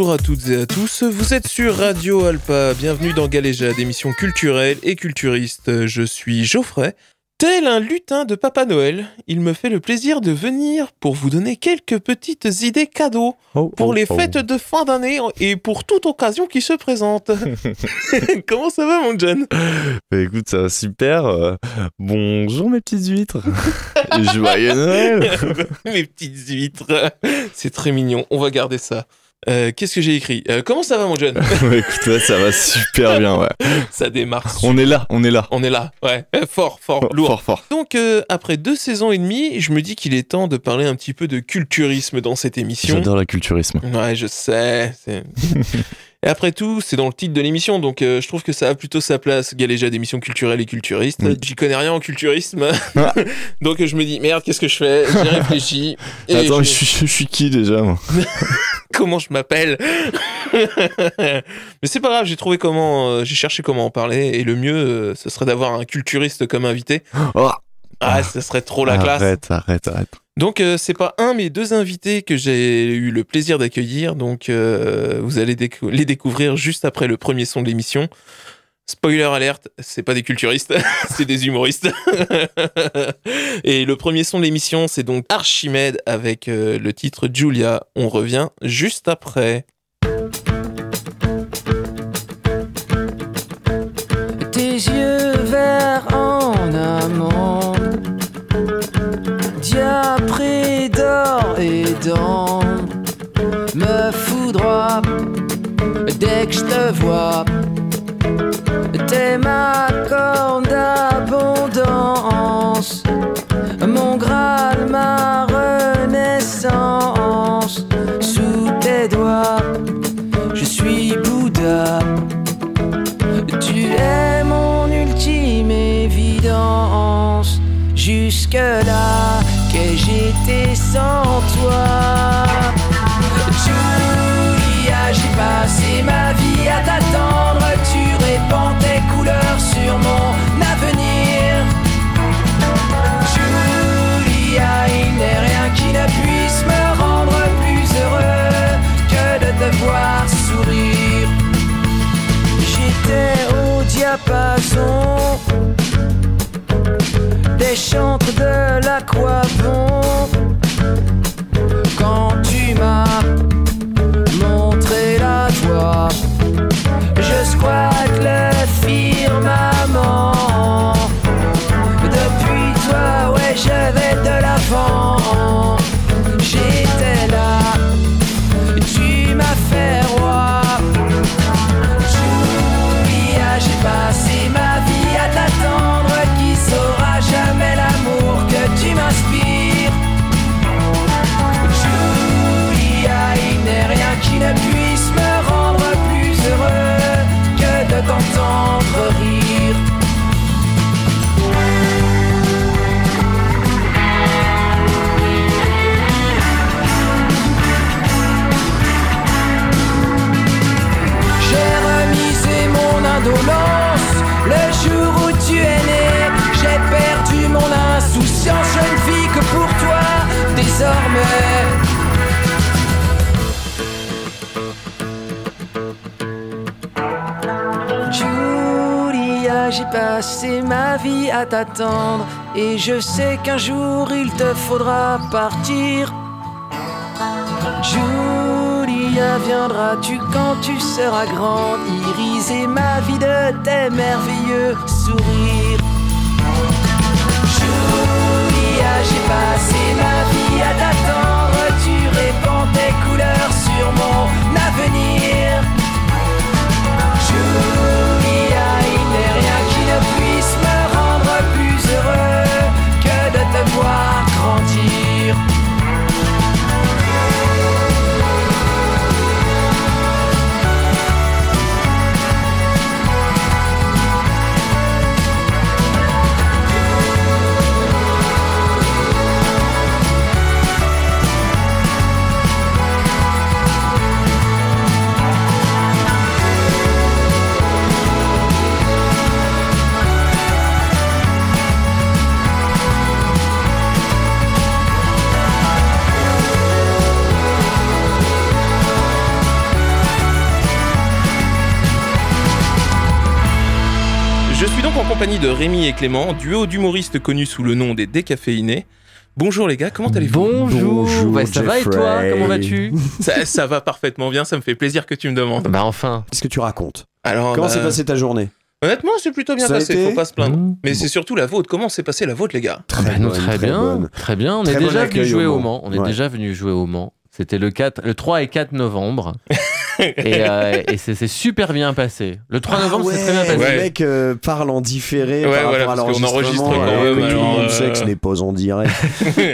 Bonjour à toutes et à tous, vous êtes sur Radio Alpa, bienvenue dans Galéja, d'émission culturelle et culturiste. Je suis Geoffrey, Tel un lutin de Papa Noël, il me fait le plaisir de venir pour vous donner quelques petites idées cadeaux Oh, pour oh, les oh. fêtes de fin d'année et pour toute occasion qui se présente. Comment ça va mon John? Bah, écoute, ça va super. euh, bonjour mes petites huîtres. Joyeux Noël. Mes petites huîtres. C'est très mignon, on va garder ça. Euh, Qu'est-ce que j'ai écrit Euh, Comment ça va mon John Bah, écoute, ouais, ça va super bien, ouais. Ça démarre. On est là, on est là. On est là, ouais. Euh, Fort, fort, lourd. fort, fort. Donc, euh, après deux saisons et demie, je me dis qu'il est temps de parler un petit peu de culturisme dans cette émission. J'adore le culturisme. Ouais, je sais. et après tout, c'est dans le titre de l'émission, donc je trouve que ça a plutôt sa place, Galéja d'émissions culturelles et culturistes. Oui. J'y connais rien en culturisme. Ah. donc je me dis, merde, qu'est-ce que je fais? J'y réfléchis. Et Attends, je- je suis, je suis qui déjà moi? Comment je m'appelle Mais c'est pas grave, j'ai trouvé comment, euh, j'ai cherché comment en parler, et le mieux, euh, ce serait d'avoir un culturiste comme invité. Oh, Ah, ce serait trop la classe. Arrête, arrête, arrête. Donc euh, c'est pas un mais deux invités que j'ai eu le plaisir d'accueillir. Donc euh, vous allez décou- les découvrir juste après le premier son de l'émission. Spoiler alerte, c'est pas des culturistes, c'est des humoristes. Et le premier son de l'émission, c'est donc Archimède avec euh, le titre Julia. On revient juste après. Tes yeux verts en amont, diapré d'or et d'an, me foudroie dès que je te vois. T'es ma corne d'abondance, mon graal, ma renaissance. Sous tes doigts, je suis Bouddha. Tu es mon ultime évidence. Jusque-là, qu'ai-je été sans toi? Julia, j'ai passé des chantres de l'aquavon passé ma vie à t'attendre. Et je sais qu'un jour il te faudra partir. Julia, viendras-tu quand tu seras grande? Iriser ma vie de tes merveilleux sourires. Julia, j'ai passé ma vie à t'attendre. Tu répands tes couleurs sur mon avenir Voir grandir donc en compagnie de Rémi et Clément, duo d'humoristes connus sous le nom des décaféinés. Bonjour les gars, comment allez-vous? Bonjour, Bonjour, Bah, ça va et toi? Comment vas-tu? Ça, ça va parfaitement bien, ça me fait plaisir que tu me demandes. Bah enfin. Qu'est-ce que tu racontes? Alors, Comment bah, s'est passée ta journée? Honnêtement, c'est plutôt bien Ça passé, été faut pas se plaindre. Mmh. Mais c'est surtout la vôtre. Comment s'est passée la vôtre, les gars? Très Bah, bonne, très, très bien, bonne. très bien. On Très est déjà venu jouer au au Mans. Mans. On est déjà venu jouer au Mans. C'était le 4, le 3 et 4 novembre. et euh, et c'est c'est super bien passé. Le 3 novembre, c'est très bien Ah passé. Le mec euh, parle en différé Ouais, par voilà, rapport à parce qu'on enregistre quand même, que tout le monde euh, sait que ce n'est pas en direct.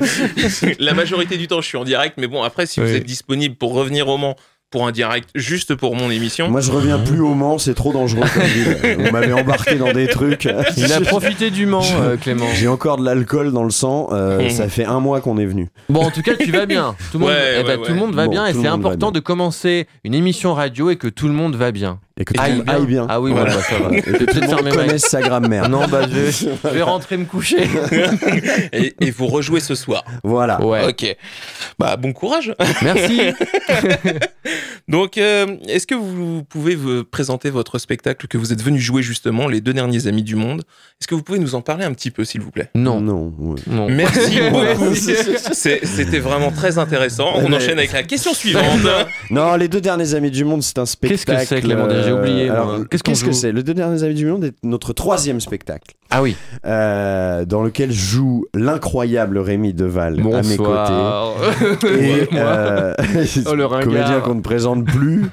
La majorité du temps, je suis en direct, mais bon, après, si vous Oui. êtes disponible pour revenir au Mans pour un direct juste pour mon émission, Moi, je reviens plus au Mans, c'est trop dangereux comme ville. Vous m'avez embarqué dans des trucs. Il a profité du Mans, euh, Clément. J'ai encore de l'alcool dans le sang. euh, Mhm. Ça fait un mois qu'on est venu. Bon, en tout cas, tu vas bien. Tout le monde, Ouais, eh ben, ouais, tout ouais. le monde va Bon, bien et c'est important de commencer une émission radio et que tout le monde va bien. Et que tout Aille le monde aille bien. Ah oui, Voilà. bon, bah, ça va. Et Je que tout le peut-être monde connaisse sa grammaire. Non, bah, je vais, je vais rentrer me coucher. et, et vous rejouez ce soir. Voilà. Ouais. Ok. Bah, bon courage. Merci. Donc, euh, est-ce que vous pouvez vous présenter votre spectacle que vous êtes venu jouer justement, Les deux derniers amis du monde? Est-ce que vous pouvez nous en parler un petit peu, s'il vous plaît? Non. Non. ouais. Non. Merci beaucoup. C'est- C'était vraiment très intéressant. On Eh ben- enchaîne avec la question suivante. Non, les deux derniers amis du monde, c'est un spectacle. Qu'est-ce que c'est, Clément J'ai oublié, moi. alors, Qu'est-ce que c'est Les deux derniers amis du monde est notre troisième spectacle. Ah oui. euh, dans lequel joue l'incroyable Rémi Deval à mes côtés. Bonsoir. Et euh, Oh, le comédien qu'on ne présente plus.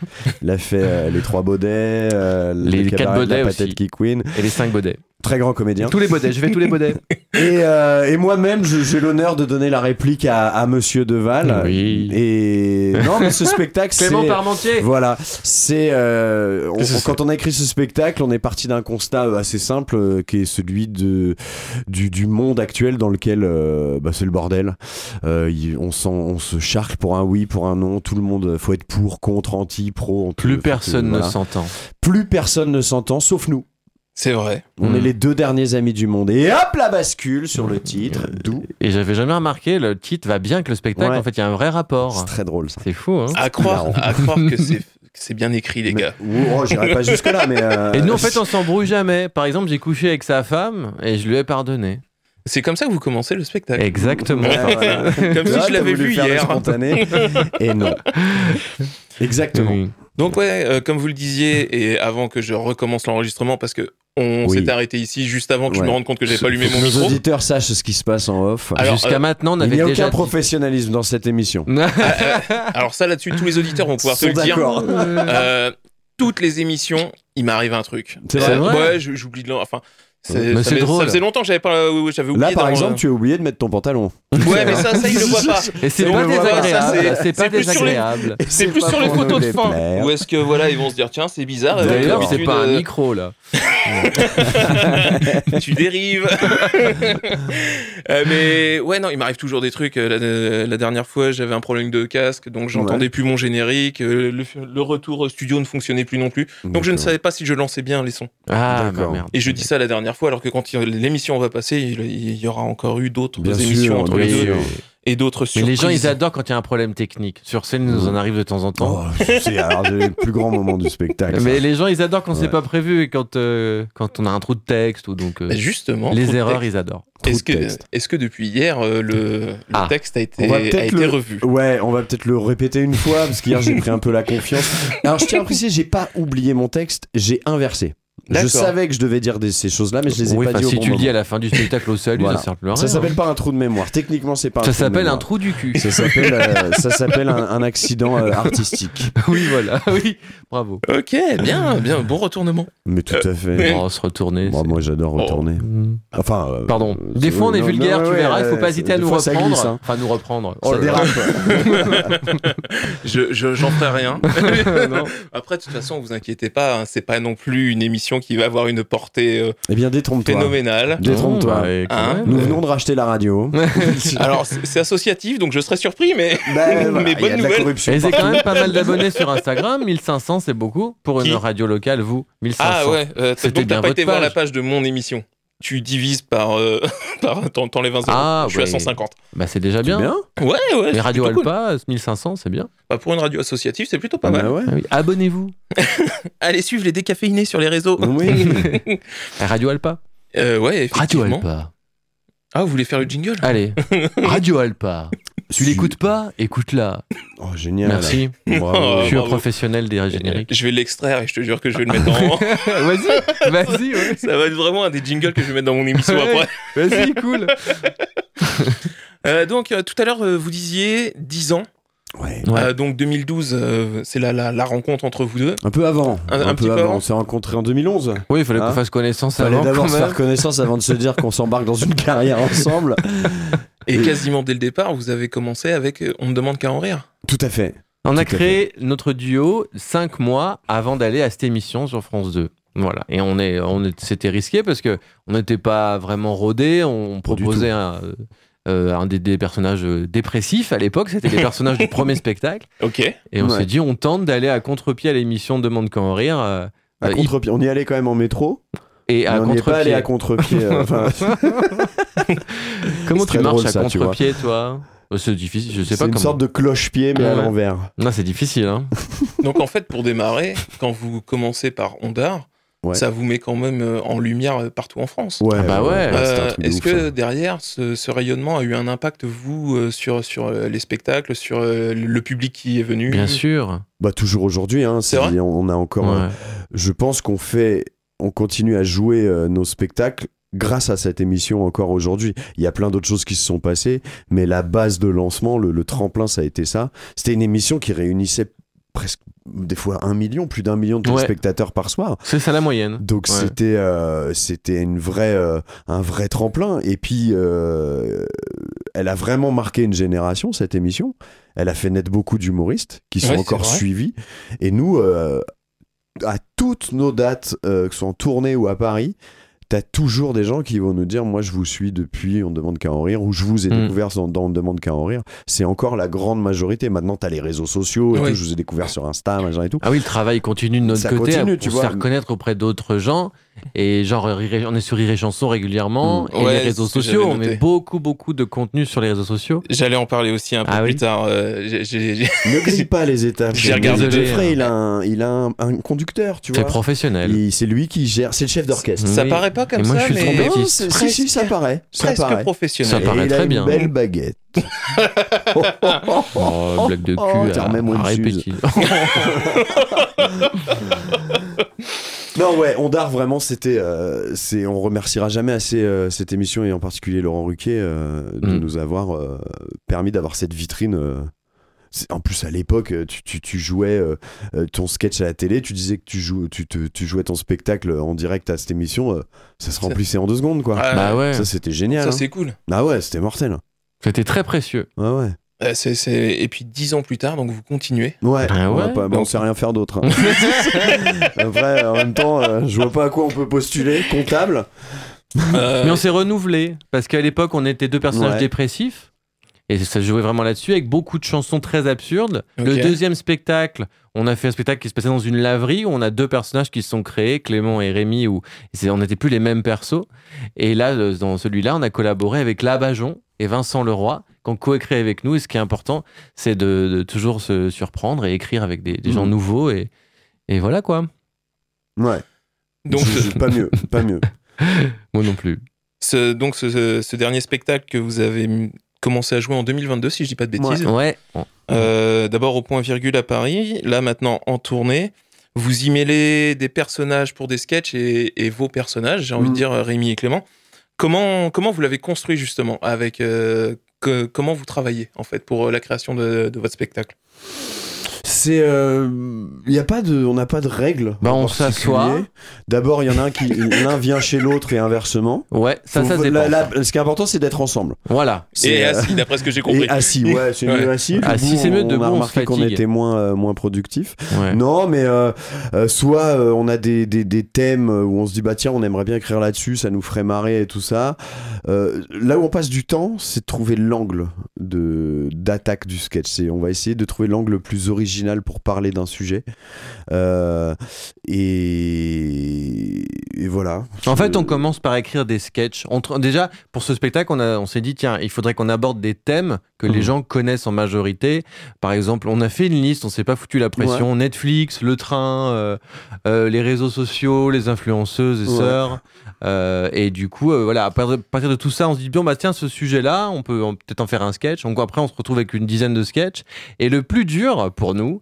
Il a fait euh, les trois baudets, euh, Les le quatre de la Baudets Patate aussi. qui Queen. Et les 5 bodets. Très grand comédien. Tous les bodets, je vais tous les bodets. Et, euh, et moi-même, j'ai l'honneur de donner la réplique à, à Monsieur Deval. Oui. Et non, mais ce spectacle, c'est Clément Parmentier. Voilà, c'est euh, quand on a écrit ce spectacle, on est parti d'un constat assez simple euh, qui est celui de du, du monde actuel dans lequel euh, bah, c'est le bordel. Euh, il- on, s'en- on se charque pour un oui, pour un non. Tout le monde, faut être pour, contre, anti, pro. Plus personne voilà. ne s'entend. Plus personne ne s'entend, sauf nous. C'est vrai. On Mm. est les deux derniers amis du monde. Et hop, la bascule sur le titre. D'où Et j'avais jamais remarqué, le titre va bien avec le spectacle. Ouais. En fait, il y a un vrai c'est rapport. très drôle ça. C'est fou, hein À croire, à croire que c'est que c'est bien écrit, les Mais- gars. oh, j'irai pas jusque là, mais. euh, Et nous, en fait, on s'embrouille jamais. Par exemple, j'ai couché avec sa femme et je lui ai pardonné. C'est comme ça que vous commencez le spectacle. Exactement. Ouais, voilà. Comme si Ah, je l'avais vu hier. spontané. Et non. Exactement. Oui. Donc ouais, euh, comme vous le disiez, et avant que je recommence l'enregistrement, parce que on Oui. s'est arrêté ici juste avant que je me rende compte que j'avais pas allumé mon Nos micro. auditeurs sachent ce qui se passe en off. Alors, Jusqu'à euh, maintenant, on Il avait n'y a déjà aucun dit- professionnalisme dans cette émission. Alors ça là-dessus, tous les auditeurs vont pouvoir te le dire. d'accord. Euh, toutes les émissions, il m'arrive un truc. C'est vrai Ouais, je- j'oublie de l'en- enfin. C'est- Mais ça, c'est fait- drôle. ça faisait longtemps que j'avais pas, oui, oui, j'avais oublié. Là, par exemple, tu as oublié de mettre ton pantalon. Ouais, mais ça, ça il le voit pas. Et c'est pas ça, désagréable. c'est- C'est pas c'est plus sur les- désagréable. C'est C'est plus pas sur les pour photos de fin. Ou est-ce que voilà, ils vont se dire tiens, c'est bizarre. euh, D'ailleurs, c'est pas un euh, micro là. tu dérives. Euh, mais ouais, non, il m'arrive toujours des trucs. Euh, La, la dernière fois, j'avais un problème de casque, donc j'entendais Ouais. plus mon générique. Euh, Le, le retour au studio ne fonctionnait plus non plus. Donc je ne savais pas si je lançais bien les sons. Ah, D'accord. bah merde. Et je dis ça la dernière fois, alors que quand l'émission va passer, il, il y aura encore eu d'autres émissions sûr, entre les deux et d'autres Mais surprises. les gens, ils adorent quand il y a un problème technique. Sur scène, nous en arrive de temps en temps. Oh, c'est alors le plus grand moment du spectacle. ça. Mais les gens, ils adorent quand c'est pas prévu et quand, euh, quand on a un trou de texte ou donc. euh, Bah, Justement. les erreurs, ils adorent. Est-ce que, depuis hier, euh, le, le Ah. texte a été, On va a peut-être été le- revu? Ouais, on va peut-être le répéter une fois parce qu'hier j'ai pris un peu la confiance. Alors je tiens à préciser, j'ai pas oublié mon texte, j'ai inversé. Je savais que je devais dire des- ces choses-là, mais je les ai Oui, pas dit au si bon tu le dis à la fin du spectacle au salut, Voilà. ça sert plus à rien. Ça s'appelle pas un trou de mémoire. Techniquement, c'est pas un Ça trou de s'appelle un trou du cul. Ça s'appelle, euh, ça s'appelle un, un accident euh, artistique. oui, voilà. Oui, bravo. Ok, bien, bien, bon retournement. Mais tout à fait. On va se retourner. Moi, j'adore retourner. Mm. Enfin. euh, Pardon. euh, Des fois, on est non, vulgaire, non, tu ouais, verras. Il faut euh, pas hésiter à nous reprendre. glisse, hein. Enfin, nous reprendre. Ça Oh dérape. Je, je- j'en ferai rien. Après, de toute façon, vous inquiétez pas, hein, c'est pas non plus une émission qui va avoir une portée euh, Eh bien, détrompe-toi. phénoménale. Détrompe-toi. Bah, quand Hein. Nous venons de racheter la radio. Alors, c'est associatif, donc je serais surpris, mais Bah, voilà, Mais il y bonne nouvelle. Et c'est quand même pas mal d'abonnés sur Instagram. 1500, c'est beaucoup. Pour une radio locale, vous, 1500. ah ouais, euh, C'était donc bien t'as pas votre été voir la page. page de mon émission. Tu divises par. euh, par t'en- T'enlèves un zéro. Ah, je suis à ouais. 150. Bah, c'est déjà bien. bien Ouais, ouais. Mais Radio cool. Alpa, 1500, c'est bien. Bah, pour une radio associative, c'est plutôt pas Bah mal. ouais. Ah oui. Abonnez-vous Allez suivre les décaféinés sur les réseaux. Oui. Radio Alpa. Euh, ouais, Radio. Alpa. Ah, vous voulez faire le jingle? Allez, Radio Alpa. Tu l'écoutes pas Écoute-la. Oh, génial. Merci. Bravo. Je suis un bravo. professionnel des génériques. Je vais l'extraire et je te jure que je vais le mettre dans. vas-y, vas-y, ouais. Ça va être vraiment un des jingles que je vais mettre dans mon émission Ouais. après. Vas-y, cool. Euh, donc, euh, tout à l'heure, euh, vous disiez 10 ans. Ouais. Ouais. Euh, donc, 2012, euh, c'est la, la, la rencontre entre vous deux. Un peu avant. Un- un petit peu peu avant. avant. On s'est rencontrés en 2011. Oui, il fallait Hein qu'on fasse connaissance Fallait avant. d'abord quand se même. faire connaissance avant de se dire qu'on s'embarque dans une carrière ensemble. Et Et- quasiment dès le départ, vous avez commencé avec euh, On ne demande qu'à en rire. Tout à fait. On a Tout créé notre duo cinq mois avant d'aller à cette émission sur France 2. Voilà. Et on est, on c'était risqué parce que on n'était pas vraiment rodé. On proposait un, euh, un des, des personnages euh, dépressifs à l'époque. C'était les personnages du premier spectacle. Ok. Et on Ouais. s'est dit, on tente d'aller à contre-pied à l'émission Demande qu'à en rire. euh, À euh, contre-pied. On y allait quand même en métro. Et à on pas allé contre-pied. à contre-pied. euh, enfin, Comment tu très marches drôle, à ça, tu vois. contre-pied, toi Oh, C'est difficile. Je sais c'est pas une comment. sorte de cloche-pied, mais à Ouais. l'envers. Non, c'est difficile. Hein. Donc, en fait, pour démarrer, quand vous commencez par Ondar, Ouais. ça vous met quand même euh, en lumière euh, partout en France. Ouais, Ah bah ouais. c'était un Euh, truc de Est-ce ouf, que ça. derrière, ce, ce rayonnement a eu un impact, vous, euh, sur, sur euh, les spectacles, sur euh, le public qui est venu? Bien sûr. Bah toujours aujourd'hui, hein, C'est vrai? on a encore. euh, Ouais. je pense qu'on fait, on continue à jouer euh, nos spectacles grâce à cette émission encore aujourd'hui. Il y a plein d'autres choses qui se sont passées, mais la base de lancement, le, le tremplin, ça a été ça. C'était une émission qui réunissait presque des fois un million, plus d'un million de Ouais. spectateurs par soir. C'est ça la moyenne. Donc Ouais. c'était euh, c'était une vraie euh, un vrai tremplin et puis euh, elle a vraiment marqué une génération cette émission. Elle a fait naître beaucoup d'humoristes qui sont Ouais, encore suivis et nous à toutes nos dates euh, que ce ou à Paris T'as toujours des gens qui vont nous dire Moi, je vous suis depuis On ne demande qu'à en rire, ou je vous ai Mm. découvert dans, dans On ne demande qu'à en rire. C'est encore la grande majorité. Maintenant, t'as les réseaux sociaux, et Oui. tout, je vous ai découvert sur Insta, machin et tout. Ah oui, le travail continue de notre Ça côté continue, à- tu pour se vois. faire connaître auprès d'autres gens. Et genre, on est sur Rire et Chanson régulièrement. Mm. Et Ouais, les c'est réseaux sociaux, on met beaucoup, beaucoup de contenu sur les réseaux sociaux. J'allais en parler aussi un peu Ah plus oui tard. euh, j'ai- j'ai- j'ai- Ne grille pas les étapes. J'ai regardé Désolé, deux. Frey, il a un, il a un, un conducteur, tu C'est vois. professionnel. Il- C'est lui qui gère, c'est le chef d'orchestre. Mm. Ça Oui. paraît pas comme Et moi, ça, je suis mais. Non, c'est- si, si, ça paraît. Ça presque paraît. professionnel. Ça Et paraît il a très une bien. belle baguette. Oh, blague de cul Oh, à, remets-moi à répéter. Non, ouais, Ondar, vraiment, c'était. euh, c'est, on remerciera jamais assez euh, cette émission et en particulier Laurent Ruquier euh, de Mm. nous avoir euh, permis d'avoir cette vitrine. En plus, à l'époque, euh, tu, tu- tu jouais euh, euh, ton sketch à la télé, tu disais que tu, joues, tu, te- tu jouais ton spectacle en direct à cette émission, euh, ça se remplissait en deux secondes, quoi. Ah, bah ouais, Ça, c'était génial. ça, hein. c'est cool. Ah ouais, c'était mortel. c'était très précieux. Ouais, ouais. Euh, c'est- c'est- Et puis dix ans plus tard, donc vous continuez. Ouais, Ah ouais pas- bah, on sait rien faire d'autre. hein. Après, en même temps, euh, je vois pas à quoi on peut postuler. Comptable Euh, Mais on s'est renouvelé parce qu'à l'époque, on était deux personnages Ouais. dépressifs. Et ça se jouait vraiment là-dessus, avec beaucoup de chansons très absurdes. Le deuxième spectacle, on a fait un spectacle qui se passait dans une laverie où on a deux personnages qui se sont créés, Clément et Rémi, où on n'était plus les mêmes persos. Et là, euh, dans celui-là, on a collaboré avec Labajon et Vincent Leroy, qui ont coécrit avec nous. Et ce qui est important, c'est de, de toujours se surprendre et écrire avec des, des gens Mhm. nouveaux. Et, et voilà quoi. Ouais. donc, Je- je- pas mieux, pas mieux. Moi non plus. ce, donc ce, dernier spectacle que vous avez commencé à jouer en 2022, si je dis pas de bêtises. Ouais. Euh, D'abord au point virgule à Paris, là maintenant en tournée. Vous y mêlez des personnages pour des sketchs et, et vos personnages, j'ai envie Mm. de dire euh, Rémi et Clément. Comment, comment vous l'avez construit justement avec euh, que- Comment vous travaillez en fait pour euh, la création de, de votre spectacle? C'est, euh, y a pas de, on n'a pas de règles. Bah, on s'assoit. D'abord, il y en a un qui, l'un vient chez l'autre et inversement. Ouais, ça, ça dépend. la- la- ce qui est important, c'est d'être ensemble. Voilà. Et euh, assis, d'après ce que j'ai compris. et assis, ouais, c'est Ouais. mieux assis. Assis, Debout, c'est mieux, on- debout, On a remarqué qu'on était moins, euh, moins productif. Ouais. Non, mais euh, euh, soit euh, on a des, des, des thèmes où on se dit bah tiens on aimerait bien écrire là-dessus, ça nous ferait marrer et tout ça. euh, là où on passe du temps, c'est de trouver l'angle de d'attaque du sketch. C'est on va essayer de trouver l'angle le plus original pour parler d'un sujet. Euh, et, et voilà. En fait, on commence par écrire des sketchs. On tr- déjà, pour ce spectacle, on, a- on s'est dit, tiens, il faudrait qu'on aborde des thèmes que les Mhm. gens connaissent en majorité. Par exemple, on a fait une liste, on s'est pas foutu la pression. Netflix, le train, euh, euh, les réseaux sociaux, les influenceuses et Ouais. sœurs. Et du coup, voilà, à partir de- tout ça, on se dit, bon, bah tiens, ce sujet-là, on peut on peut peut-être en faire un sketch. Donc après, on se retrouve avec une dizaine de sketchs. Et le plus dur pour nous,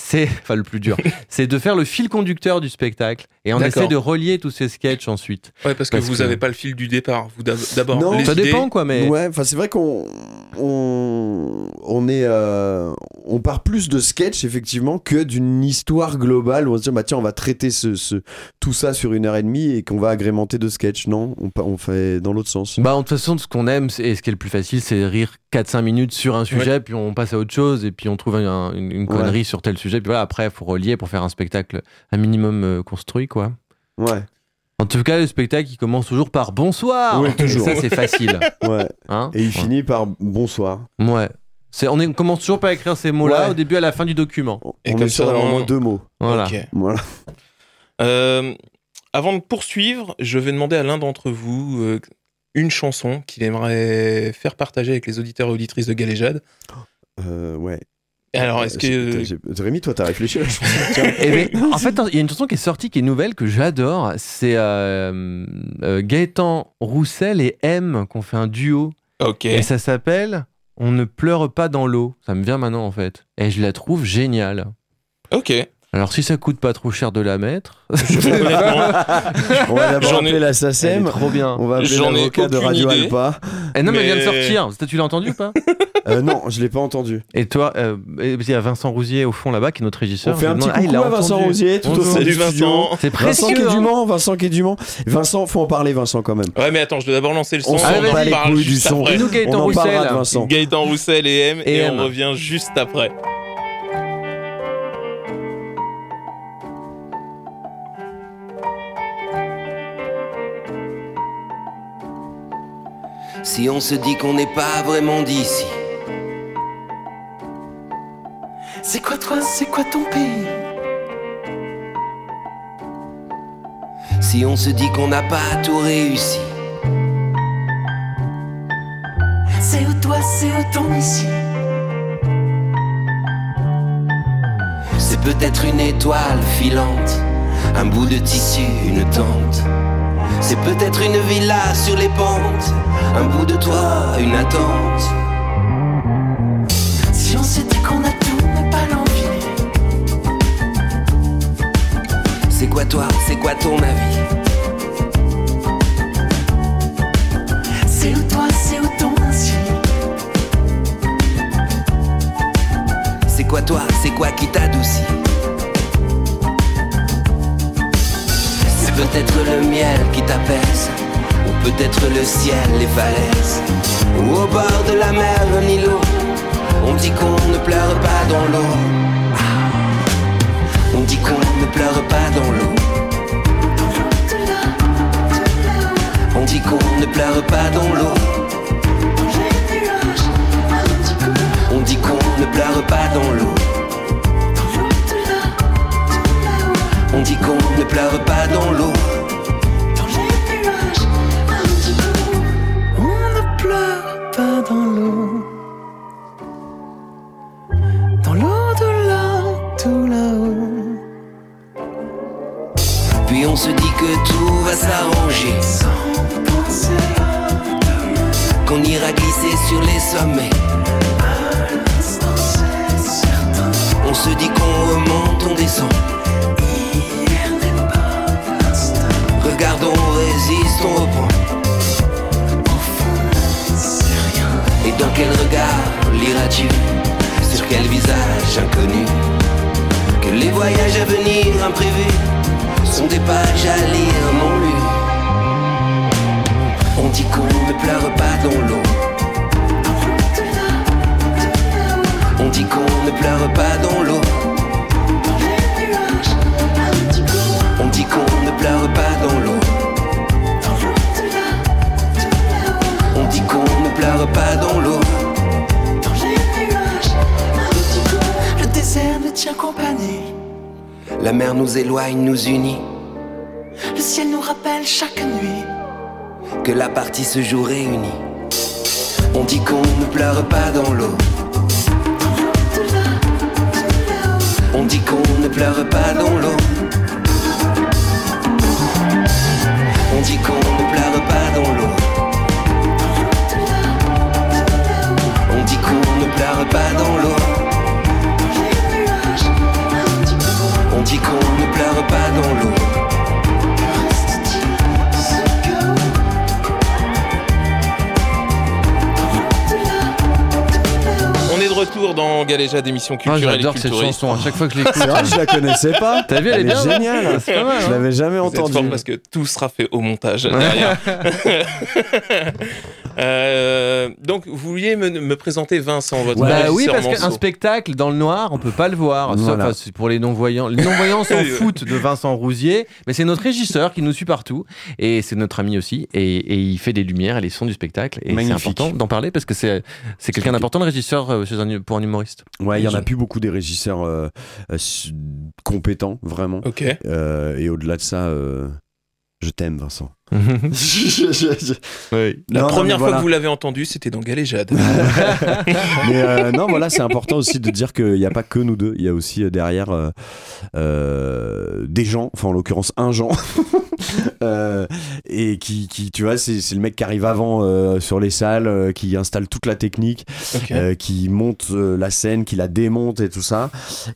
c'est, enfin le plus dur, c'est de faire le fil conducteur du spectacle. Et on essaie de relier tous ces sketchs ensuite. Ouais, parce que Parce vous que- avez pas le fil du départ. Vous d'ab- d'abord. Non. les Ça idées. dépend quoi, mais Ouais, enfin c'est vrai qu'on on, on est euh, on part plus de sketch effectivement que d'une histoire globale où on se dit bah tiens on va traiter ce, ce- tout ça sur une heure et demie et qu'on va agrémenter de sketch. Non, on, on fait dans l'autre sens. bah de toute façon ce qu'on aime et ce qui est le plus facile c'est rire 4-5 minutes sur un sujet puis on passe à autre chose et puis on trouve un- une, une connerie sur tel sujet puis voilà après il faut relier pour faire un spectacle un minimum euh, construit quoi. Ouais, En tout cas le spectacle il commence toujours par bonsoir. Ouais, toujours. Ça c'est facile. ouais. Hein Et il finit par bonsoir. Ouais. C'est, on, est- on commence toujours par écrire ces mots-là Ouais. au début à la fin du document. On Et est comme sûr ça, d'avoir au on- moins deux mots. Voilà. Ok. Voilà. Euh, avant de poursuivre, je vais demander à l'un d'entre vous euh, une chanson qu'il aimerait faire partager avec les auditeurs et auditrices de Galéjade. Euh, ouais. Alors, est-ce Euh, que. j'ai- j'ai- Rémi, toi, t'as réfléchi à la chanson Tiens. Eh ben, en fait, il y a une chanson qui est sortie, qui est nouvelle, que j'adore. C'est euh, euh, Gaëtan Roussel et M qui ont fait un duo. Ok. Et ça s'appelle On ne pleure pas dans l'eau. Ça me vient maintenant, en fait. Et je la trouve géniale. Ok. Alors, si ça coûte pas trop cher de la mettre, On va d'abord J'en ai- appeler la elle est SACEM. trop bien. On va appeler l'avocat de Radio idée. Alpa. Eh non, mais elle vient de Mais- sortir. Tu l'as entendu ou pas Euh, non, je l'ai pas entendu. Et toi, euh, il y a Vincent Rousier au fond là-bas, qui est notre régisseur. On fait un petit demande, ah, coucou à Vincent entendu. Rosier, tout au fond du. Vincent. C'est Vincent qui est du hein. Mans, Vincent qui est du Mans. Vincent, faut en parler, Vincent, quand même. Ouais, mais attends, je dois d'abord lancer le son. On s'en en bat les parle du son. Et nous, On Gaëtan en parlera Roussel. de Vincent. Gaëtan Roussel et M, et, on revient juste après. Si on se dit qu'on n'est pas vraiment d'ici. C'est quoi toi, c'est quoi ton pays? Si on se dit qu'on n'a pas tout réussi. C'est où toi, c'est où ton ici? C'est peut-être une étoile filante, un bout de tissu, une tente. C'est peut-être une villa sur les pentes, un bout de toit, une attente. Si on s'est dit qu'on a tout, mais pas l'envie. C'est quoi toi, c'est quoi ton avis? C'est où toi, c'est où ton C'est quoi toi, c'est quoi qui t'adoucit? Peut-être le miel qui t'apaise, ou peut-être le ciel, les falaises, ou au bord de la mer, un îlot. On dit qu'on ne pleure pas dans l'eau. Ah. On dit qu'on ne pleure pas dans l'eau. On dit qu'on ne pleure pas dans l'eau. On dit qu'on ne pleure pas dans l'eau. On dit qu'on ne pleure pas dans l'eau. Ne pleure pas dans l'eau On dit qu'on ne pleure pas dans l'eau pleure pas dans l'eau. Dans les nuages, un petit peu. Le désert nous tient compagnie. La mer nous éloigne, nous unit. Le ciel nous rappelle chaque nuit. Que la partie se joue réunie. On dit qu'on ne pleure pas dans l'eau. On dit qu'on ne pleure pas dans l'eau. On dit qu'on ne pleure pas dans l'eau. On dit qu'on ne pleure pas dans l'eau. On dit qu'on ne pleure pas dans l'eau. Retour dans Galéja d'émission Ah, culturelle J'adore et cette chanson. À chaque fois que je l'écoute, je la connaissais pas. T'as vu, elle est non géniale. c'est pas mal. Je hein. l'avais jamais Vous êtes entendu. fort parce que tout sera fait au montage derrière. Euh, donc, vous vouliez me, me présenter Vincent, votre Ouais. Bah oui, parce qu'un spectacle dans le noir, on peut pas le voir. Sauf Voilà. enfin, c'est pour les non-voyants. Les non-voyants s'en foutent de Vincent Rousier, mais c'est notre régisseur qui nous suit partout. Et c'est notre ami aussi. Et, et il fait des lumières et les sons du spectacle. Et c'est important d'en parler parce que c'est quelqu'un d'important, le régisseur, euh, chez un, pour un humoriste. Ouais, il y en a plus beaucoup des régisseurs euh, euh, compétents, vraiment. Ok. Euh, et au-delà de ça, euh, je t'aime, Vincent. oui. La Non, non, première fois voilà. que vous l'avez entendu, c'était dans Galéjade. Mais euh, non, voilà, c'est important aussi de dire qu'il n'y a pas que nous deux. Il y a aussi derrière euh, euh, des gens, enfin en l'occurrence un Jean, euh, et qui, qui, tu vois, c'est le mec qui arrive avant euh, sur les salles, euh, qui installe toute la technique, euh, qui monte euh, la scène, qui la démonte et tout ça.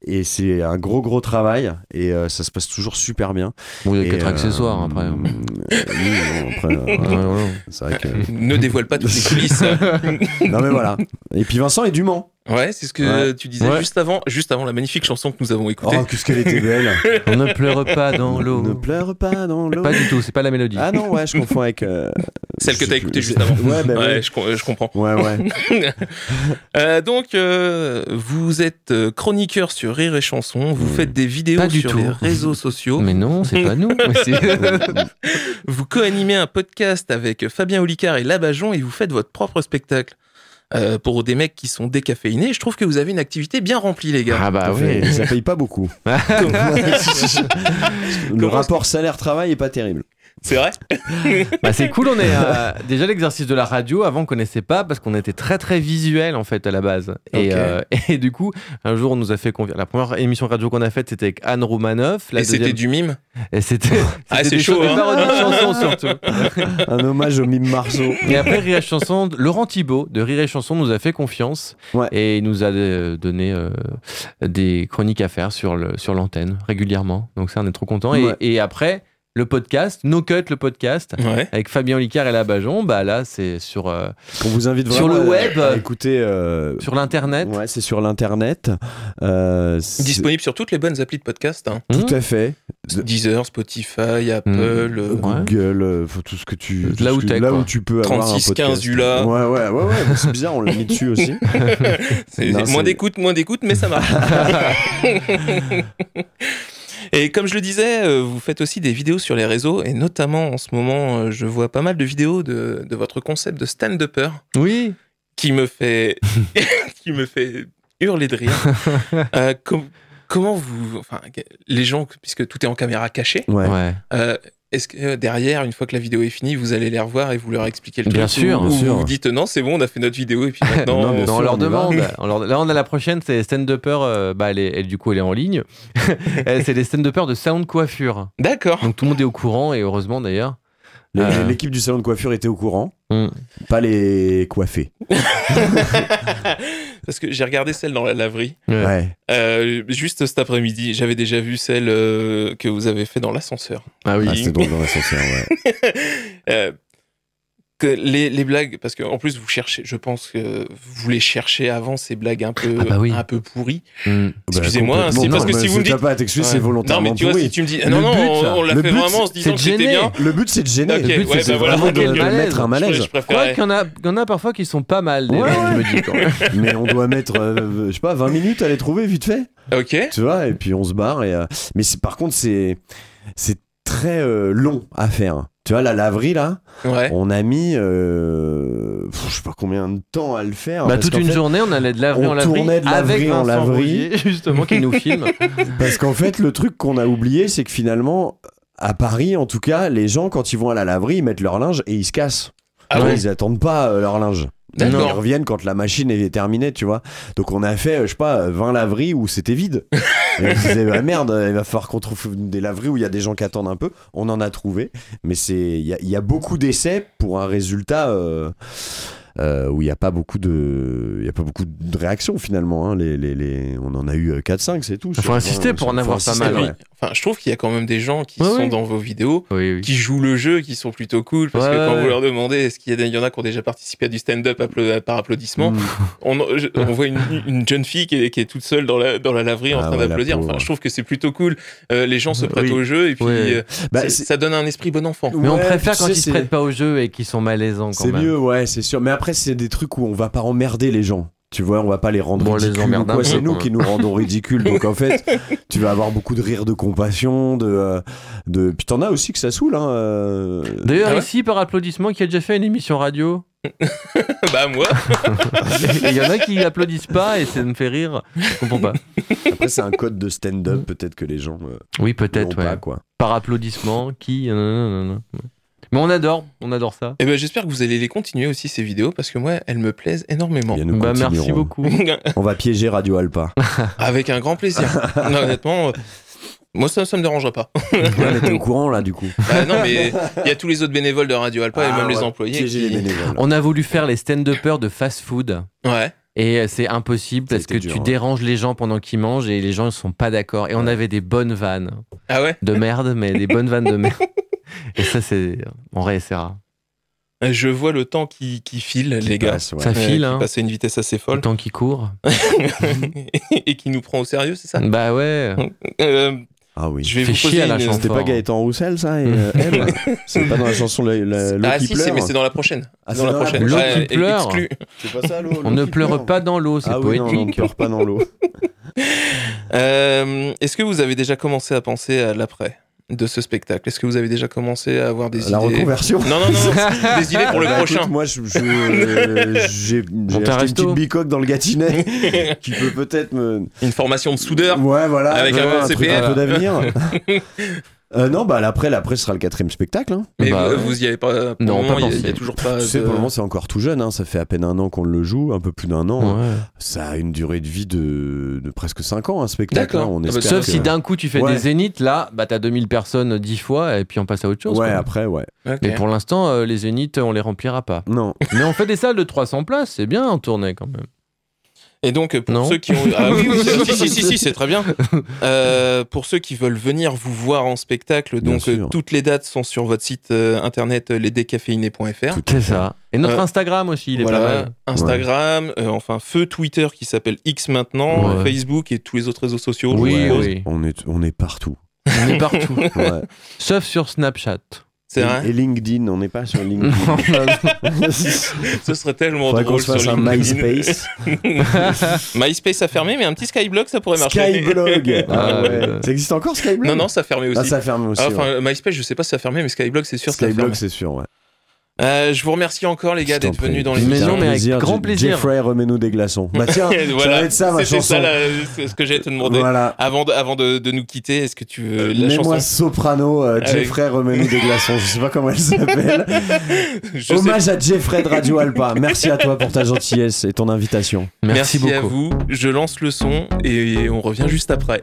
Et c'est un gros gros travail et euh, ça se passe toujours super bien. Bon, il y a Et, quatre euh, accessoires après. euh, oui, bon, après, euh, Ouais, voilà. c'est vrai que. ne dévoile pas toutes les coulisses. Non mais voilà. Et puis Vincent est du Mans. Ouais, c'est ce que Ouais. tu disais Ouais. juste avant, juste avant la magnifique chanson que nous avons écoutée. Oh, qu'est-ce qu'elle était belle. On ne pleure pas dans ne l'eau. pleure pas dans l'eau. Pas du tout, c'est pas la mélodie. Ah non, ouais, je confonds avec. euh, Celle que t'as écoutée juste avant. Ouais, bah ouais, ouais. Je, com- je comprends. Ouais, ouais. Euh, donc, euh, vous êtes chroniqueur sur Rire et Chanson, vous Hmm. faites des vidéos Pas du sur tout. les réseaux sociaux, Mais non, c'est pas nous. Vous co-animez un podcast avec Fabien Olicard et Labajon et vous faites votre propre spectacle. Euh, pour des mecs qui sont décaféinés, je trouve que vous avez une activité bien remplie, les gars. ah bah oui. Ça paye pas beaucoup. Le Comment- rapport salaire-travail est pas terrible. C'est vrai Bah, c'est cool, on est euh, déjà l'exercice de la radio. Avant, on connaissait pas parce qu'on était très très visuel en fait à la base. Et, euh, et du coup, un jour, on nous a fait confiance. La première émission radio qu'on a faite, c'était avec Anne Roumanoff. La Et c'était du mime Et c'était. Ah, c'est des chaud, des hein. parodies de chansons surtout. Un hommage au mime Marceau. Et après, Rire et Chanson, Laurent Thibault de Rire et Chanson nous a fait confiance Ouais. et il nous a euh, donné euh, des chroniques à faire sur le sur l'antenne régulièrement. Donc ça, on est trop content. Ouais. Et, et après, le podcast, No Cut, le podcast. Ouais. Avec Fabien Olicard et Labajon, bah là c'est sur, euh, Qu'on vous invite Sur vraiment le à- web. à écouter. euh, sur l'internet. Ouais, c'est sur l'internet. Euh, Disponible sur toutes les bonnes applis de podcast. hein. Hmm. Tout à fait. Deezer, Spotify, Apple, euh, Ouais. Google, euh, tout ce que tu. tout Là où que- là où tu peux avoir un 36, podcast. 15 ULA. Ouais, ouais, ouais, ouais. C'est bizarre, on l'a mis dessus aussi. Non, moins d'écoute, moins d'écoute, mais ça marche. et comme je le disais, euh, vous faites aussi des vidéos sur les réseaux, et notamment en ce moment, euh, je vois pas mal de vidéos de, de votre concept de stand-upper Oui. qui me fait, qui me fait hurler de rire. Euh, com- comment vous, enfin, les gens, puisque tout est en caméra cachée, Ouais. Ouais. euh, est-ce que euh, derrière, une fois que la vidéo est finie, vous allez les revoir et vous leur expliquez le Bien truc sûr, ou, bien ou sûr. vous dites non, c'est bon, on a fait notre vidéo et puis maintenant. Non, euh, on leur demande. on leur- Là, on a la prochaine, c'est stand-upper. euh, bah, elle est, elle, du coup, elle est en ligne. Elle, c'est les stand-uppers de Sound Coiffure. D'accord. Donc tout le monde est au courant et heureusement d'ailleurs. Euh. L'équipe du salon de coiffure était au courant. Mm. Pas les coiffés. Parce que j'ai regardé celle dans la laverie. Ouais. Ouais. Euh, juste cet après-midi, j'avais déjà vu celle euh, que vous avez fait dans l'ascenseur. Ah oui. Ah, c'était drôle dans l'ascenseur, ouais. Euh, que les, les blagues, parce qu'en plus vous cherchez, je pense que vous les cherchez avant ces blagues un peu, Ah bah oui. un peu pourries. Mm. Excusez-moi, Bah, complètement. c'est parce que si vous me dites- pas à t'excuser, c'est volontairement Non mais tu vois, pourri. si tu me dis, Le non non, but, on, on l'a le fait but, vraiment en se disant que c'était bien. Le but, c'est de gêner. Le but, ouais, c'est bah vraiment de, de malaise. mettre un malaise. Je, je qu'il y en a, il y en a parfois qui sont pas mal. des Ouais, blagues, je me dis quand même. Mais on doit mettre, euh, je sais pas, 20 minutes à les trouver vite fait. Ok. Tu vois, et puis on se barre. Et, euh, Mais par contre, c'est c'est très euh, long à faire. Tu vois, la laverie, là, Ouais. on a mis, euh, pff, je sais pas combien de temps à le faire. Bah, toute une fait- journée, on allait de laverie on en laverie tournait de laverie avec en laverie. Justement, qui nous filme. Parce qu'en fait, le truc qu'on a oublié, c'est que finalement, à Paris, en tout cas, les gens, quand ils vont à la laverie, ils mettent leur linge et ils se cassent. Ah ouais. Ils attendent pas euh, leur linge. D'accord. Ils reviennent quand la machine est terminée, tu vois. Donc on a fait, euh, je sais pas, 20 laveries où c'était vide. Et on se disait, bah, merde, il va falloir qu'on trouve des laveries où il y a des gens qui attendent un peu. On en a trouvé. Mais c'est il y, a- il y a beaucoup d'essais pour un résultat euh, euh, où il n'y a pas beaucoup de il y a pas beaucoup de réactions finalement. hein. Les, les, les- on en a eu 4-5, c'est tout. Faut sur insister 20, pour en faut avoir pas mal, ouais. Enfin, je trouve qu'il y a quand même des gens qui Ouais, sont dans vos vidéos, Oui, oui. qui jouent le jeu, qui sont plutôt cool. Parce Ouais, que quand vous leur demandez, est-ce qu'il y, a des- il y en a qui ont déjà participé à du stand-up par applaudissement Mm. on, je- on voit une, une jeune fille qui est, qui est toute seule dans la, dans la laverie en Ah train d'applaudir. Enfin, je trouve que c'est plutôt cool. Euh, les gens se prêtent Oui. au jeu et puis Ouais. euh, Bah, ça donne un esprit bon enfant. Mais on préfère quand ils se prêtent pas au jeu et qu'ils sont malaisants quand C'est mieux, ouais, c'est sûr. Mais après, c'est des trucs où on va pas emmerder les gens. Tu vois, on va pas les rendre Bon, on les ridicules. C'est nous même. qui nous rendons ridicules. Donc en fait, tu vas avoir beaucoup de rires de compassion, de, euh, de. Puis t'en as aussi que ça saoule. Hein, euh. D'ailleurs, Ah ouais ici, par applaudissement, qui a déjà fait une émission radio bah moi, Il y en a qui applaudissent pas et ça me fait rire. Je comprends pas. Après, c'est un code de stand-up. Peut-être que les gens. euh, Oui, peut-être, pas, ouais. quoi. Par applaudissement, qui non, non, non, non. Mais on adore, on adore ça. eh ben, j'espère que vous allez les continuer aussi ces vidéos parce que moi, elles me plaisent énormément. Bien, nous Bah, merci beaucoup. On va piéger Radio Alpa. Avec un grand plaisir. Non, honnêtement, euh, moi ça, ça me dérangera pas. Mais t'es au courant là, du coup. Bah, non, mais il y a tous les autres bénévoles de Radio Alpa et Ah, même les employés. Qui- les. On a voulu faire les stand-uppers de fast-food. Ouais. Et c'est impossible parce que dur, tu hein. déranges les gens pendant qu'ils mangent et les gens ne sont pas d'accord. Et on avait des bonnes vannes Ah ouais? de merde, mais des bonnes vannes de merde. Et ça, c'est. On réessayera. Je vois le temps qui, qui file, les gars. Ouais. Ça file, qui hein. passe à une vitesse assez Le folle temps qui court. et qui nous prend au sérieux, c'est ça? Bah ouais. Euh, Ah oui. Je vais vous chier poser à la une- chanson. C'était pas. Gaëtan Roussel, ça et, euh, C'est pas dans la chanson la, la- L'eau Ah qui si, pleure c'est- mais c'est dans la prochaine. Ah, dans la dans la prochaine. prochaine. L'eau qui pleure. C'est pas ça, l'eau On ne pleure pas dans l'eau, c'est Ah oui, poétique. non, on ne pleure pas dans l'eau. Euh, Est-ce que vous avez déjà commencé à penser à l'après? De ce spectacle? Est-ce que vous avez déjà commencé à avoir des La idées? reconversion Non, non, non, des idées pour le Bah, prochain. écoute, moi, je- je- euh, j'ai j'ai un acheté une petite bicoque dans le Gâtinais qui peut peut-être me. Une formation de soudeur. Ouais, voilà. Avec un CPF. un peu d'avenir. Euh, non, bah l'après, l'après ce sera le quatrième spectacle. Hein. Mais Bah, vous, y avez pas. pour Non, le moment, pas il y a- toujours pas. Tu sais, de- pour le moment, c'est encore tout jeune. Hein. Ça fait à peine un an qu'on le joue, un peu plus d'un an. Ouais. Ça a une durée de vie de, de presque 5 ans, un spectacle. Hein. On Ah bah, espère Sauf que- si d'un coup tu fais Ouais. des zéniths, là, bah t'as 2000 personnes 10 fois et puis on passe à autre chose. Ouais, quoi. après, ouais. Mais pour l'instant, euh, les zéniths, on les remplira pas. Non. Mais on fait des salles de 300 places, c'est bien en tournée quand même. Et donc, pour Non. ceux qui ont. Ah oui, oui, si, si, si, si, c'est très bien. Euh, pour ceux qui veulent venir vous voir en spectacle, donc euh, toutes les dates sont sur votre site euh, internet euh, lesdécaféinés.fr. C'est ça. Et notre Euh, Instagram aussi, il est pas mal. Instagram, euh, enfin feu Twitter qui s'appelle X maintenant, Ouais. Facebook et tous les autres réseaux sociaux. Oui, oui. On est, on est partout. On est partout. Ouais. Sauf sur Snapchat. C'est et, vrai. et LinkedIn, on n'est pas sur LinkedIn. Ce serait tellement Faudrait qu'on drôle se fasse sur un LinkedIn. MySpace. MySpace a fermé, mais un petit Skyblock ça pourrait marcher. Skyblog. Ah Ah, ouais. Ça existe encore Skyblog? Non, non, ça a fermé aussi. Ah, ça ferme aussi. Ah, ouais. enfin, MySpace, je sais pas si ça a fermé, mais Skyblock, c'est sûr a Skyblog, fermé. c'est sûr, ouais. Euh, je vous remercie encore, les gars, d'être venus dans Mais l'émission. non, mais avec Plaisir, grand plaisir. Jeffrey, remets-nous des glaçons. Bah tiens, ça va voilà, être ça ma chanson. ça la- c'est ce que j'allais te demander. Voilà. Avant, de, avant de, de nous quitter, est-ce que tu veux la Mets-moi chanson soprano, euh, Avec- Jeffrey, remets-nous des glaçons. Je sais pas comment elle s'appelle. Sais- Hommage à Jeffrey de Radio Alpa. Merci à toi pour ta gentillesse et ton invitation. Merci, Merci, à beaucoup. vous. Je lance le son et on revient juste après.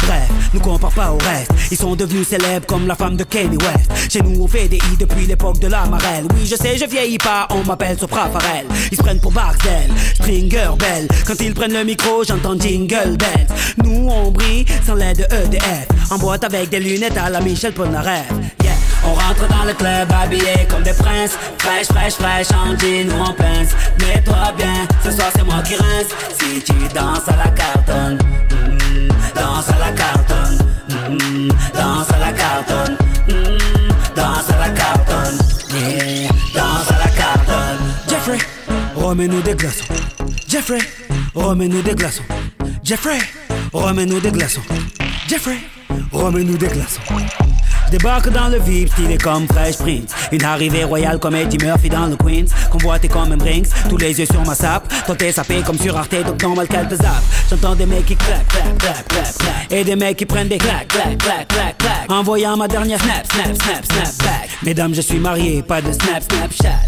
Nous compare pas au reste. Ils sont devenus célèbres comme la femme de Kanye West. Chez nous on fait des i depuis l'époque de la marelle. Oui je sais, je vieillis pas, on m'appelle Sopra Farel Ils se prennent pour Barcel, Stringer Bell. Quand ils prennent le micro, j'entends Jingle Bells. Nous on brille sans l'aide de EDF En boîte avec des lunettes à la Michel Polnareff. Yeah. On rentre dans le club habillé comme des princes. Fraîche, fraîche, fraîche, en jean ou en pince. Mets-toi bien, ce soir c'est moi qui rince. Si tu danses à la cartonne mm, Danse à la cartonne. Mm, Danse à la cartonne. Mm, Danse à la cartonne. Danse à la cartonne. Jeffrey, remets-nous des glaçons. Jeffrey, remets-nous des glaçons. Jeffrey, remets-nous des glaçons. Jeffrey, remets-nous des glaçons Débarque dans le VIP, stylé comme Fresh Prince. Une arrivée royale comme Eddie Murphy dans le Queens. Convoité comme un Brinks, tous les yeux sur ma sape. Toi t'es sapé comme sur Arte, donc normal qu'elle te zappe. J'entends des mecs qui claquent, claquent, claquent, claquent, claquent. Et des mecs qui prennent des claques, claques, claques, claques, claques. Envoyant ma dernière snap, snap, snap, snap back. Mesdames, je suis marié, pas de snap, snapchat.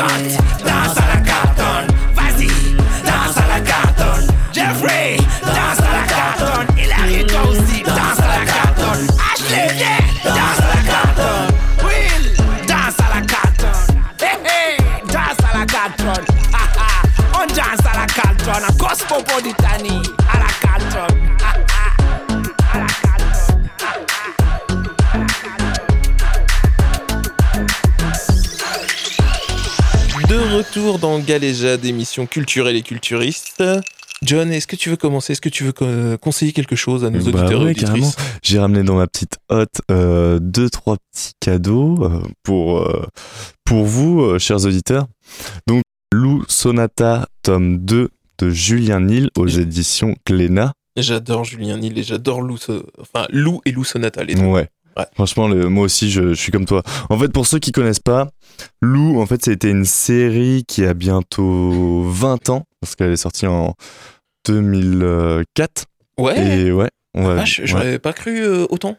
Danse à la Carlton. Vas-y, danse à la Carlton. Jeffrey, danse à la Carlton. Hilary, toi aussi, danse à la Carlton. Ashley, viens, danse à la Carlton. Will, danse à la Carlton. Hey, hey, danse à la ha. On danse à la Carlton. À Cosmopolitanie, retour dans Galéjade, émission culturelle et culturiste. John, est-ce que tu veux commencer? Est-ce que tu veux co- conseiller quelque chose à nos Bah auditeurs ouais, carrément. auditrices J'ai ramené dans ma petite hotte euh, deux, trois petits cadeaux euh, pour, euh, pour vous, euh, chers auditeurs. Donc, Lou Sonata, tome 2 de Julien Nil aux éditions Glénat. J'adore Julien Nil et j'adore Lou, enfin Lou et Lou Sonata les deux. Ouais. Ouais. Franchement, le, moi aussi, je, je suis comme toi. En fait, pour ceux qui connaissent pas, Lou, en fait, été une série qui a bientôt 20 ans, parce qu'elle est sortie en 2004. Ouais. Et ouais. on va- ouais. j'aurais pas cru euh, autant.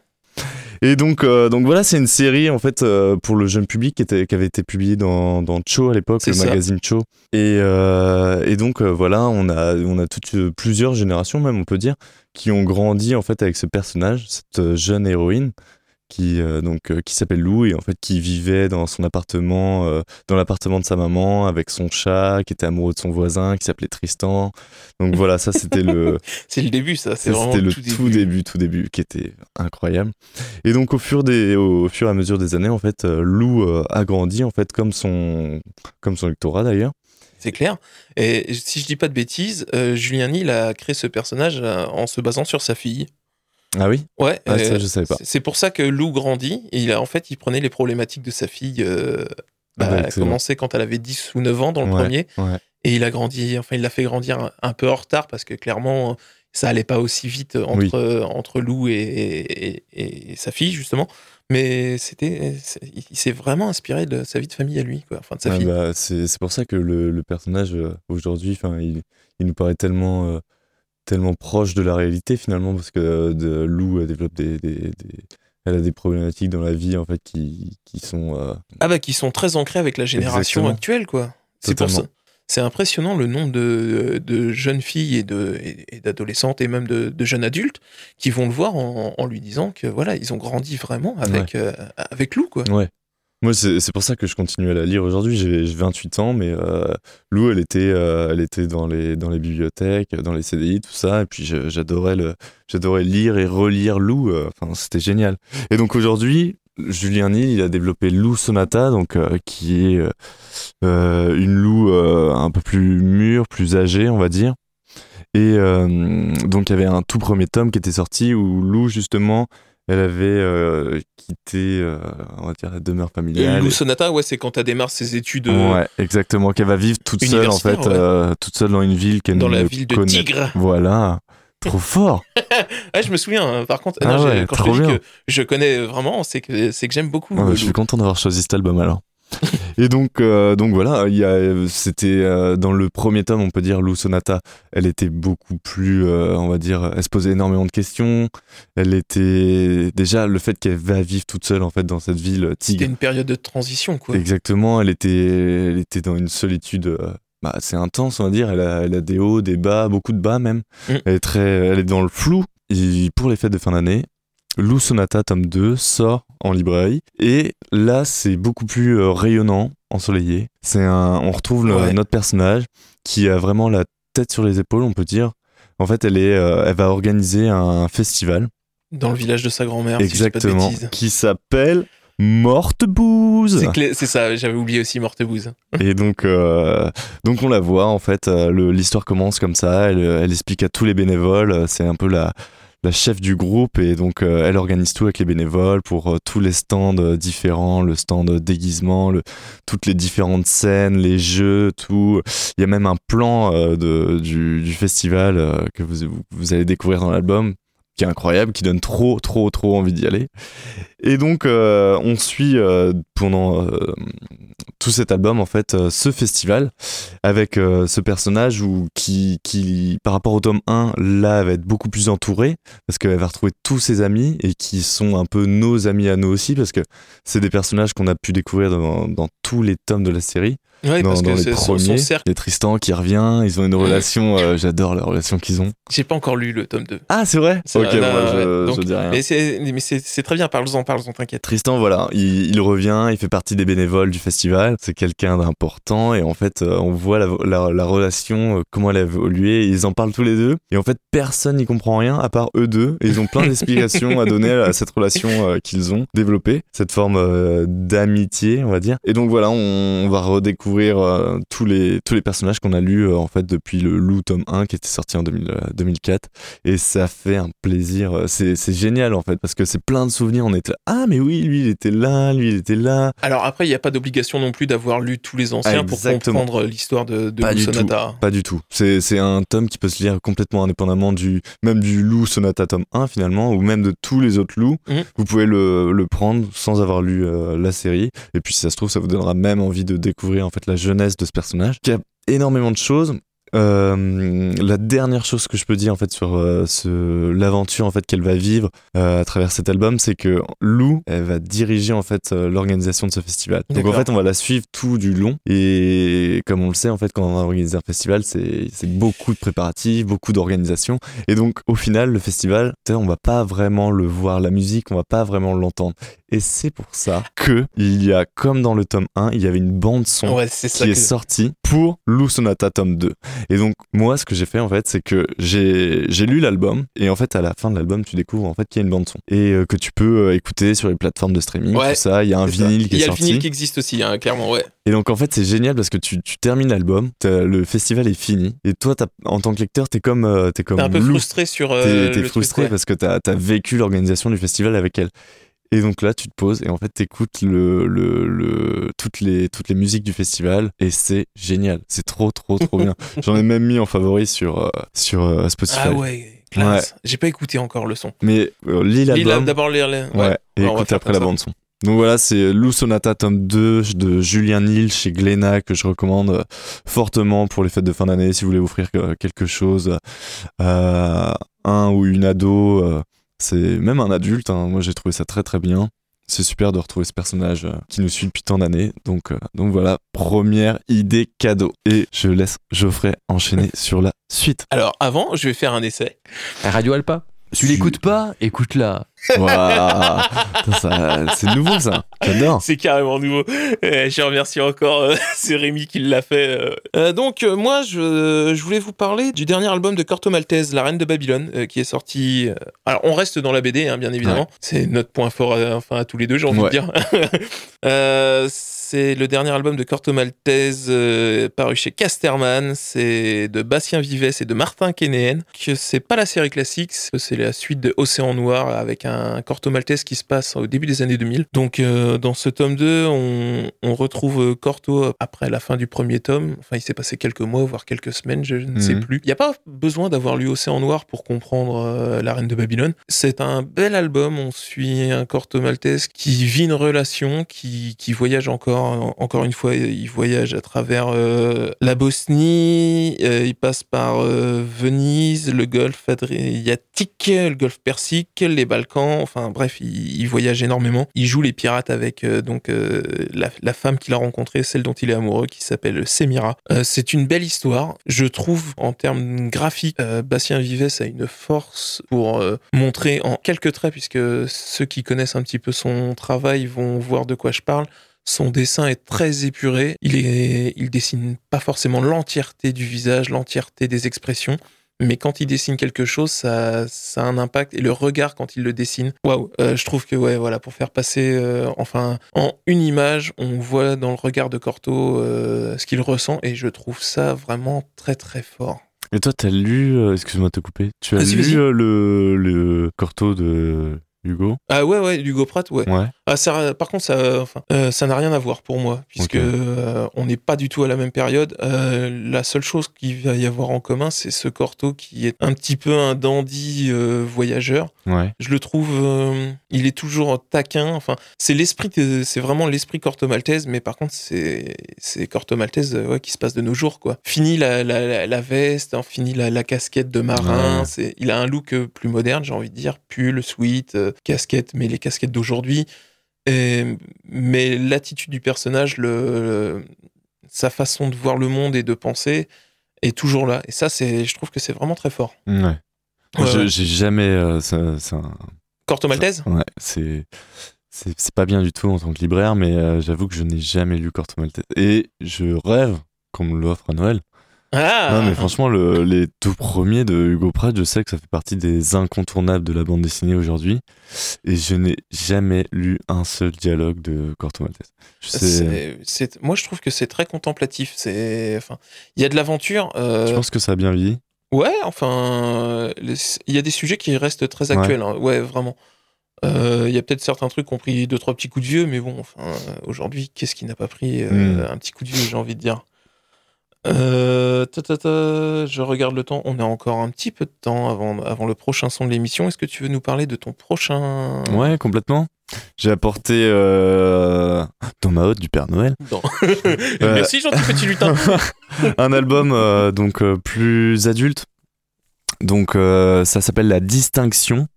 Et donc, euh, donc voilà, c'est une série en fait euh, pour le jeune public qui, était, qui avait été publiée dans, dans Cho à l'époque, le ça. magazine Cho. Et, euh, et donc voilà, on a, on a toutes plusieurs générations même, on peut dire, qui ont grandi en fait avec ce personnage, cette jeune héroïne qui euh, donc euh, qui s'appelle Lou et en fait qui vivait dans son appartement, euh, dans l'appartement de sa maman avec son chat, qui était amoureux de son voisin, qui s'appelait Tristan. Donc voilà, ça c'était le C'est le début, ça. C'est vraiment C'était le tout tout début. tout début, qui était incroyable. Et donc au fur des, au fur et à mesure des années, en fait, Lou a grandi, en fait, comme son, comme son lectorat d'ailleurs. C'est clair. Et si je dis pas de bêtises, Julien Nil a créé ce personnage en se basant sur sa fille. Ah oui? Ouais. Ah, ça, euh, je savais pas. c'est- pour ça que Lou grandit et il a en fait il prenait les problématiques de sa fille. euh, bah, Ah bah, elle a commencé quand elle avait 10 ou 9 ans dans le Ouais, premier ouais. et il a grandi. Enfin, il l'a fait grandir un, un peu en retard parce que clairement ça allait pas aussi vite entre euh, entre Lou et, et- et- et sa fille justement. Mais c'était, il s'est vraiment inspiré de sa vie de famille à lui, quoi. Enfin, de sa Ouais, fille. bah, c'est pour ça que le, le personnage aujourd'hui, il, il nous paraît tellement, euh, tellement proche de la réalité finalement, parce que euh, de, Lou elle développe des, des- des- elle a des problématiques dans la vie en fait qui, qui sont euh, Ah bah qui sont très ancrés avec la génération Exactement. actuelle quoi. C'est pour ça. C'est impressionnant le nombre de, de jeunes filles et de et- d'adolescentes et même de, de jeunes adultes qui vont le voir en, en lui disant que voilà ils ont grandi vraiment avec euh, avec Lou quoi. Ouais. Moi, c'est pour ça que je continue à la lire aujourd'hui. J'ai j'ai 28 ans, mais euh, Lou, elle était, euh, dans les, bibliothèques, dans les CDI, tout ça. Et puis, j'adorais lire et relire Lou. euh, c'était génial. Et donc, aujourd'hui, Julien Nil, il a développé Lou Sonata, donc, qui est une Lou un peu plus mûre, plus âgée, on va dire. Et donc il y avait un tout premier tome qui était sorti où Lou justement, elle avait euh, quitté, euh, on va dire, la demeure Et familiale. Lou Sonata, ouais, c'est quand elle démarre ses études euh, Ouais, exactement, qu'elle va vivre toute seule en fait, ouais. toute seule dans une ville qu'elle dans la ville de connaît. Tigre. Voilà, trop fort. Ouais, je me souviens. hein. Par contre, Ah non, ouais, quand je te dis que je connais vraiment, c'est que c'est que j'aime beaucoup. Ouais, je suis Lou. content d'avoir choisi cet album alors. Et donc, euh, donc voilà, il y a, c'était euh, dans le premier tome, on peut dire, Lou Sonata, elle était beaucoup plus, euh, on va dire, elle se posait énormément de questions. Elle était déjà le fait qu'elle va vivre toute seule en fait dans cette ville C'était une période de transition, quoi. Exactement, elle était, elle était dans une solitude. bah, assez intense, on va dire. Elle a, elle a des hauts, des bas, beaucoup de bas même. Mm. Elle est très, elle est dans le flou. Et pour les fêtes de fin d'année, Lou Sonata tome 2 sort en librairie et là c'est beaucoup plus euh, rayonnant, ensoleillé. C'est un, on retrouve le- Ouais. notre personnage qui a vraiment la tête sur les épaules, on peut dire. En fait, elle est, euh, elle va organiser un festival Dans le village de sa grand-mère. si je dis pas de exactement qui s'appelle Morte Bouse. C'est clé- c'est ça, j'avais oublié aussi Mortebouze. Et donc, euh, donc on la voit en fait. le- L'histoire commence comme ça. Elle, elle explique à tous les bénévoles. C'est un peu la, la chef du groupe et donc euh, elle organise tout avec les bénévoles pour euh, tous les stands euh, différents, le stand déguisement, le, toutes les différentes scènes, les jeux, tout. Il y a même un plan du, festival que vous- vous allez découvrir dans l'album qui est incroyable, qui donne trop, trop, trop envie d'y aller. Et donc, euh, on suit euh, pendant euh, tout cet album, en fait, ce festival avec ce personnage où, qui, qui, par rapport au tome 1, là, va être beaucoup plus entourée parce qu'elle va retrouver tous ses amis et qui sont un peu nos amis à nous aussi parce que c'est des personnages qu'on a pu découvrir dans tous les tomes de la série. Ouais, dans parce dans que les c'est son, son premiers, cercle. il y a Tristan qui revient, ils ont une relation, euh, j'adore la relation qu'ils ont. J'ai pas encore lu le tome 2. Ah, c'est vrai C'est Ok, vrai, bah, ouais. je, Donc, je dis rien. Mais c'est très bien, parle-en, parle-en, t'inquiète. Tristan, voilà, il, il revient, il fait partie des bénévoles du festival. C'est quelqu'un d'important et en fait, euh, on voit la, la- la relation, euh, comment elle a évolué. Ils en parlent tous les deux et en fait, personne n'y comprend rien à part eux deux. Et ils ont plein d'explications à donner à cette relation euh, qu'ils ont développée, cette forme euh, d'amitié, on va dire. Et donc voilà, on, on va redécouvrir euh, tous les tous les personnages qu'on a lus euh, en fait depuis le Loup tome 1 qui était sorti en 2000, euh, 2004 et ça fait un plaisir. C'est c'est génial en fait parce que c'est plein de souvenirs. On était ah mais oui, lui il était là, lui il était là. Alors après, il n'y a pas d'obligation non plus d'avoir lu tous les anciens pour comprendre l'histoire de, de Pas Lou du tout. Sonata. Pas du tout. C'est c'est un tome qui peut se lire complètement indépendamment du même du Loup Sonata tome 1 finalement ou même de tous les autres loups. Mhm. Vous pouvez le, le prendre sans avoir lu euh, la série et puis si ça se trouve ça vous donnera même envie de découvrir en fait la jeunesse de ce personnage qui a énormément de choses. Euh, la dernière chose que je peux dire en fait sur euh, ce l'aventure en fait qu'elle va vivre euh, à travers cet album, c'est que Lou, elle va diriger en fait l'organisation de ce festival. Donc en fait, on va la suivre tout du long. Et comme on le sait, en fait, quand on organise un festival, c'est c'est beaucoup de préparatifs, beaucoup d'organisation. Et donc au final, le festival, on va pas vraiment le voir, la musique, on va pas vraiment l'entendre. Et c'est pour ça que il y a, comme dans le tome 1, il y avait une bande son Ouais, qui est que- sortie pour Lou Sonata tome 2. Et donc moi ce que j'ai fait en fait c'est que j'ai j'ai lu l'album et en fait à la fin de l'album tu découvres en fait qu'il y a une bande son et euh, que tu peux euh, écouter sur les plateformes de streaming Ouais, tout ça, il y a un ça. vinyle qui Il y a le vinyle qui existe aussi, hein, clairement, ouais. Et donc en fait c'est génial parce que tu, tu termines l'album, t'as- le festival est fini et toi t'as- en tant que lecteur t'es comme euh, t'es comme T'es un peu frustré sur. T'es- t'es le frustré truc, ouais. parce que t'as as vécu l'organisation du festival avec elle. Et donc là, tu te poses et en fait, t'écoutes le, le, le, toutes, les, toutes les musiques du festival et c'est génial. C'est trop, trop, trop bien. J'en ai même mis en favori sur, euh, sur euh, Spotify. Ah ouais, classe. J'ai pas écouté encore le son. Mais euh, lis Lis la- l'album. d'abord lire les. Ouais, et Ouais, on va écoute après la ça. bande son. Donc voilà, c'est Lou Sonata tome 2 de Julien Nil chez Glénat que je recommande euh, fortement pour les fêtes de fin d'année si vous voulez offrir euh, quelque chose à un ou une ado. C'est même un adulte, hein. moi j'ai trouvé ça très très bien. C'est super de retrouver ce personnage euh, qui nous suit depuis tant d'années. Donc, euh, donc voilà, première idée cadeau. Et je laisse Geoffrey enchaîner sur la suite. Alors avant, je vais faire un essai. Radio Alpa. Tu l'écoutes pas Écoute-la. Ça- C'est nouveau ça. J'adore. C'est carrément nouveau. Euh, je remercie encore, euh, c'est Rémi qui l'a fait. euh. Euh, donc euh, moi, je, je voulais vous parler du dernier album de Corto Maltese, La Reine de Babylone, qui est sorti. Alors on reste dans la BD, hein, bien évidemment. C'est notre point fort, euh, enfin à tous les deux, j'ai envie Ouais. de dire. C'est le dernier album de Corto Maltese paru chez Casterman. C'est de Bastien Vives et de Martin Kénéen. Que c'est pas la série classique, c'est la suite de Océan Noir avec un Corto Maltese qui se passe au début des années 2000. Donc euh, dans ce tome 2, on, on retrouve euh, Corto après la fin du premier tome. Enfin, il s'est passé quelques mois, voire quelques semaines, je ne sais Mhm. plus. Il n'y a pas besoin d'avoir lu Océan Noir pour comprendre euh, La Reine de Babylone. C'est un bel album. On suit un Corto Maltese qui vit une relation, qui, qui voyage encore. Encore une fois, il voyage à travers euh, la Bosnie. il passe par Venise, le Golfe Adriatique, le Golfe Persique, les Balkans. Enfin bref, il, voyage énormément. Il joue les pirates avec euh, donc euh, la, femme qu'il a rencontrée, celle dont il est amoureux, qui s'appelle Semira. Euh, c'est une belle histoire. Je trouve en termes graphiques, Bastien Vives a une force pour montrer en quelques traits, puisque ceux qui connaissent un petit peu son travail vont voir de quoi je parle. Son dessin est très épuré. Il est, il dessine pas forcément l'entièreté du visage, l'entièreté des expressions. Mais quand il dessine quelque chose, ça, ça a un impact. Et le regard quand il le dessine, waouh, euh, je trouve que ouais, voilà, pour faire passer, euh, enfin, en une image, on voit dans le regard de Corto euh, ce qu'il ressent, et je trouve ça vraiment très très fort. Et toi, t'as lu, excuse-moi de te couper, tu as lu le, le Corto de Hugo? Ah ouais, ouais, Hugo Pratt, ouais. Ouais. Ah, ça, par contre, ça, enfin, euh, ça n'a rien à voir pour moi, puisque euh, on n'est pas du tout à la même période. Euh, la seule chose qu'il va y avoir en commun, c'est ce Corto qui est un petit peu un dandy voyageur. Ouais. Je le trouve, il est toujours taquin. Enfin, c'est l'esprit, c'est vraiment l'esprit Corto Maltese, mais par contre, c'est Corto Maltese euh, ouais, qui se passe de nos jours, quoi. Fini la, la, la- la veste, hein, fini la, casquette de marin. Ouais. C'est, il a un look plus moderne, j'ai envie de dire, pull, sweat, euh, casquette, mais les casquettes d'aujourd'hui. Mais l'attitude du personnage, le, le- sa façon de voir le monde et de penser est toujours là. Et ça, c'est, je trouve que c'est vraiment très fort. Ouais. J'ai jamais. euh, ça- ça- Corto Maltese? ouais, c'est. C'est c'est pas bien du tout en tant que libraire, mais euh, j'avoue que je n'ai jamais lu Corto Maltese. Et je rêve qu'on me l'offre à Noël. Ah Non, mais franchement, le- les tout premiers de Hugo Pratt, je sais que ça fait partie des incontournables de la bande dessinée aujourd'hui. Et je n'ai jamais lu un seul dialogue de Corto Maltese. Sais, c'est- moi, je trouve que c'est très contemplatif. Enfin, il y a de l'aventure. euh, je pense que ça a bien vieilli. Ouais, enfin, euh, les- il y a des sujets qui restent très actuels. hein. Ouais, vraiment. Euh, Il y a peut-être certains trucs qui ont pris deux trois petits coups de vieux, mais bon, enfin, euh, aujourd'hui, qu'est-ce qui n'a pas pris euh, Mm. un petit coup de vieux, j'ai envie de dire? Euh, ta, ta, ta, je regarde le temps. On a encore un petit peu de temps avant, avant le prochain son de l'émission. Est-ce que tu veux nous parler de ton prochain? Ouais, complètement. J'ai apporté euh, dans ma hotte du Père Noël Non. Merci, gentil petit lutin. un album euh, donc euh, plus adulte. Donc euh, ça s'appelle La Distinction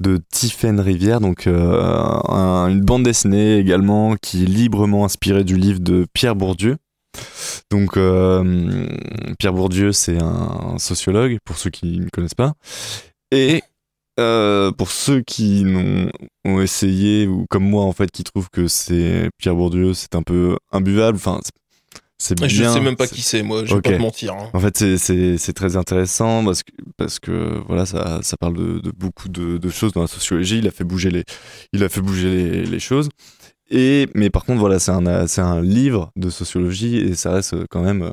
de Tiphaine Rivière, donc euh, un- une bande dessinée également qui est librement inspirée du livre de Pierre Bourdieu. Donc euh, Pierre Bourdieu, c'est un sociologue pour ceux qui ne connaissent pas. Et euh, pour ceux qui ont essayé ou comme moi en fait qui trouvent que c'est Pierre Bourdieu, c'est un peu imbuvable. Enfin, c'est- bien. je sais même pas qui c'est, moi. Je vais Ok. pas te mentir. hein. en fait, c'est- très intéressant parce que, parce que voilà, ça, ça parle de, de beaucoup de, de choses dans la sociologie. Il a fait bouger les, il a fait bouger les, les choses. Et, mais par contre, voilà, c'est un, c'est un livre de sociologie et ça reste quand même euh,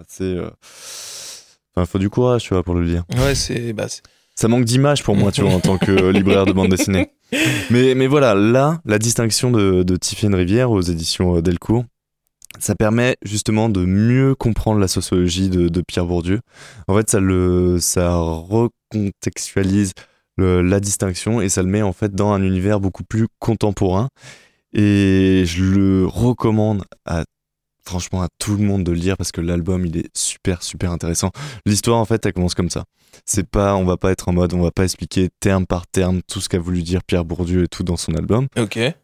assez. euh, Enfin, il faut du courage, tu vois, pour le lire. Ouais, c'est. Bah, c'est- Ça manque d'image pour moi, tu vois, en tant que libraire de bande dessinée. Mais, mais voilà, là, la distinction de, de Rivière aux éditions euh, Delcourt, ça permet justement de mieux comprendre la sociologie de, de Pierre Bourdieu. En fait, ça, le, ça recontextualise le- la distinction et ça le met en fait dans un univers beaucoup plus contemporain. Et je le recommande à franchement à tout le monde de le lire parce que l'album il est super super intéressant. L'histoire en fait elle commence comme ça. C'est pas on va pas être en mode on va pas expliquer terme par terme tout ce qu'a voulu dire Pierre Bourdieu et tout dans son album,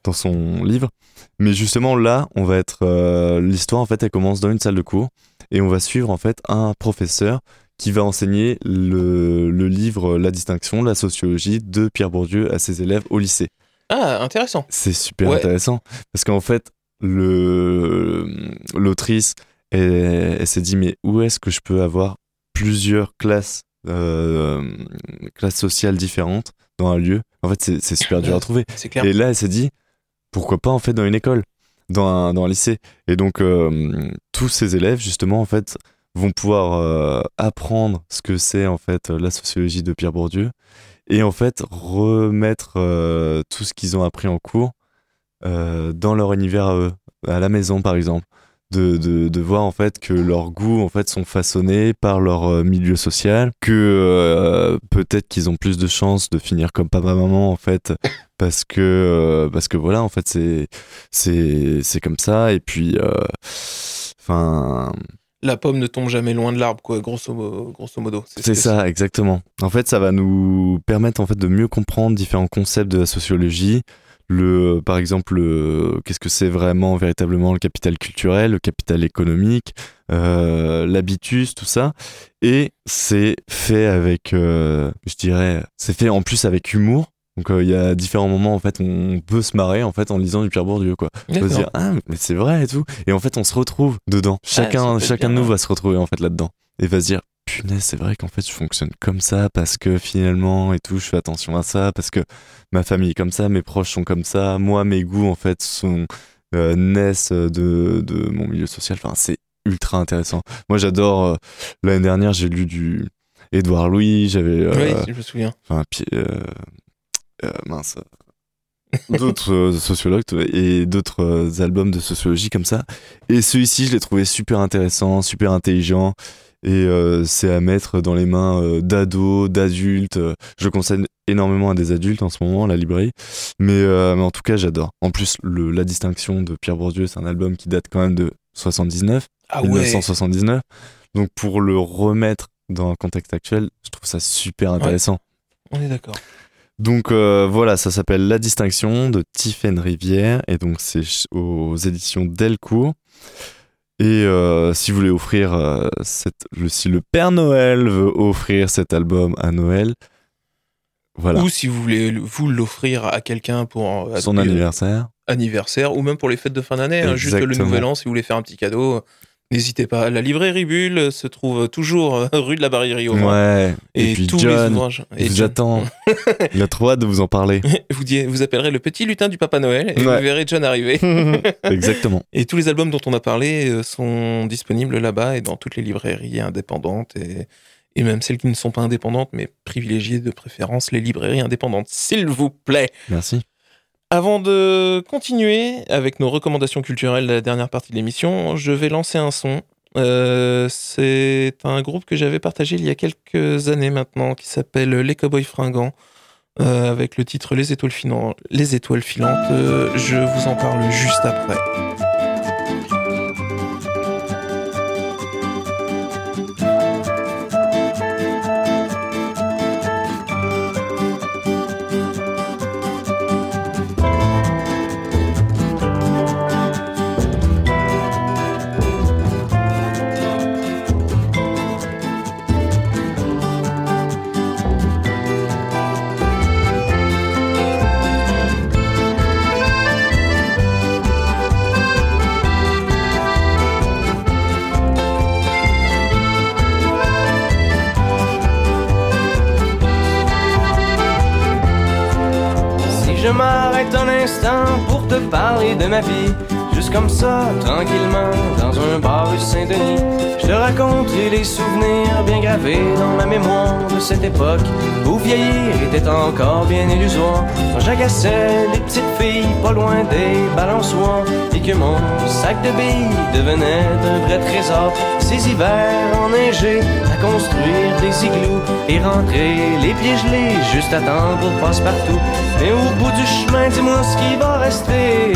dans son livre. Mais justement là, on va être euh, l'histoire en fait elle commence dans une salle de cours et on va suivre en fait un professeur qui va enseigner le, le livre La distinction, la sociologie de Pierre Bourdieu à ses élèves au lycée. Ah, intéressant. C'est super Ouais. intéressant parce qu'en fait, l'autrice, elle, elle s'est dit mais où est-ce que je peux avoir plusieurs classes, euh, classes sociales différentes dans un lieu? En fait, c'est super dur à trouver. Clair. Et là, elle s'est dit pourquoi pas en fait dans une école, dans un, dans un lycée. Et donc euh, tous ces élèves justement en fait vont pouvoir euh, apprendre ce que c'est en fait la sociologie de Pierre Bourdieu et en fait remettre euh, tout ce qu'ils ont appris en cours euh, dans leur univers à eux, à la maison par exemple. De, de, voir en fait que leurs goûts en fait sont façonnés par leur euh, milieu social que peut-être qu'ils ont plus de chances de finir comme papa maman en fait parce que parce que voilà en fait c'est comme ça et puis enfin La pomme ne tombe jamais loin de l'arbre, quoi, grosso, mo- grosso modo. ce c'est ça exactement. En fait ça va nous permettre en fait de mieux comprendre différents concepts de la sociologie. Le par exemple le- qu'est-ce que c'est vraiment véritablement le capital culturel le capital économique euh, l'habitus tout ça. Et c'est fait avec euh, je dirais c'est fait en plus avec humour donc euh, il y a différents moments en fait où on peut se marrer en fait en lisant du Pierre Bourdieu quoi. On peut se dire ah mais c'est vrai et tout. Et en fait on se retrouve dedans. Chacun peut être chacun de nous va se retrouver en fait là-dedans. Et va se dire punaise c'est vrai qu'en fait je fonctionne comme ça parce que finalement et tout je fais attention à ça parce que ma famille est comme ça mes proches sont comme ça moi mes goûts en fait sont euh, naissent de, de mon milieu social. Enfin c'est ultra intéressant. Moi j'adore euh, l'année dernière j'ai lu du Édouard Louis j'avais euh, Oui, je me souviens. enfin euh, euh, mince. D'autres euh, sociologues et d'autres euh, albums de sociologie comme ça. Et celui-ci je l'ai trouvé super intéressant super intelligent. Et euh, c'est à mettre dans les mains euh, d'ados d'adultes. Euh, je conseille énormément à des adultes en ce moment la librairie. Mais, euh, mais en tout cas j'adore. En plus le, la distinction de Pierre Bourdieu c'est un album qui date quand même de 79 Ah ouais. 1979 donc pour le remettre dans un contexte actuel je trouve ça super intéressant. On est d'accord. Donc euh, voilà, ça s'appelle La Distinction de Tiffaine Rivière et donc c'est aux éditions Delcourt. Et euh, si vous voulez offrir, euh, cette, si le Père Noël veut offrir cet album à Noël, voilà, Ou si vous voulez le- vous l'offrir à quelqu'un pour son anniversaire. anniversaire, ou même pour les fêtes de fin d'année, hein, juste le nouvel an, si vous voulez faire un petit cadeau, n'hésitez pas. La librairie Bulle se trouve toujours euh, rue de la au Mans. Ouais, Et, et, puis tous les John, ouvrages. Et vous John, attend. il a trop hâte de vous en parler. vous, vous appellerez le petit lutin du Papa Noël et Ouais. vous verrez John arriver. Exactement. Et tous les albums dont on a parlé euh, sont disponibles là-bas et dans toutes les librairies indépendantes et, et même celles qui ne sont pas indépendantes, mais privilégiées de préférence les librairies indépendantes, s'il vous plaît. Merci. Avant de continuer avec nos recommandations culturelles de la dernière partie de l'émission, je vais lancer un son. Euh, c'est un groupe que j'avais partagé il y a quelques années maintenant qui s'appelle Les Cowboys Fringants euh, avec le titre Les étoiles, filan- Les étoiles filantes. Euh, je vous en parle juste après. De ma vie, juste comme ça, tranquillement, dans un bar rue Saint-Denis, je te raconterai les souvenirs bien gravés dans ma mémoire de cette époque où vieillir était encore bien illusoire. Quand j'agaçais les petites filles pas loin des balançoires et que mon sac de billes devenait un vrai trésor. Ces hivers enneigés à construire des igloos et rentrer les pieds gelés juste à temps pour passe-partout. Mais au bout du chemin, dis-moi ce qui va rester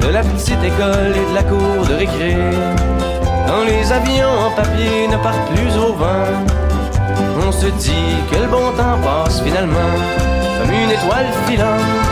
de la petite école et de la cour de récré. Quand les avions en papier ne partent plus au vent, on se dit que le bon temps passe finalement comme une étoile filante.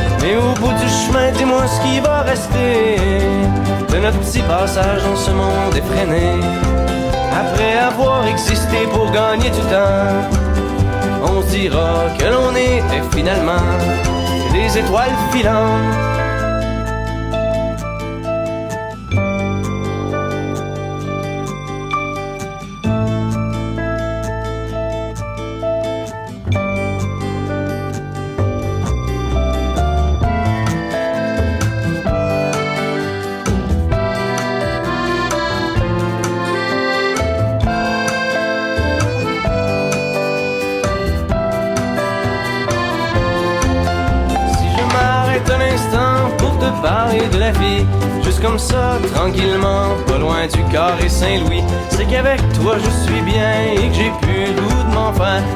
Mais au bout du chemin, dis-moi ce qui va rester de notre petit passage dans ce monde effréné. Après avoir existé pour gagner du temps, on dira que l'on était finalement des étoiles filantes. Parler de la vie, juste comme ça, tranquillement, pas loin du carré Saint-Louis, c'est qu'avec toi je suis bien et que j'ai plus le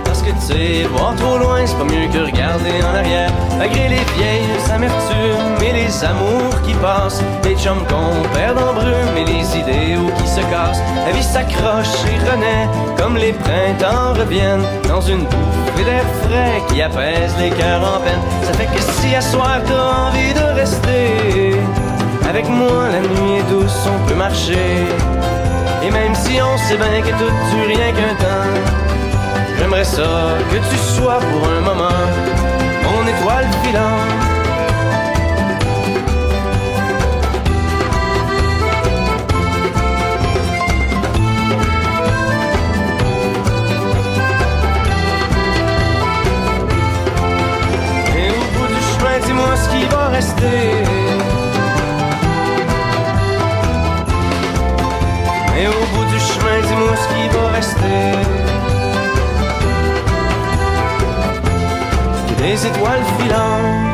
Parce que tu sais, voir trop loin, c'est pas mieux que regarder en arrière. Malgré les vieilles amertumes et les amours qui passent, les chums qu'on perd en brume et les idéaux qui se cassent, la vie s'accroche et renaît comme les printemps reviennent dans une bouffée d'air frais qui apaise les cœurs en peine. Ça fait que si à soir t'as envie de rester avec moi, la nuit est douce, on peut marcher. Et même si on sait bien que tout dure rien qu'un temps, j'aimerais ça que tu sois pour un moment mon étoile filante. Et au bout du chemin, dis-moi ce qui va rester. Étoiles filantes.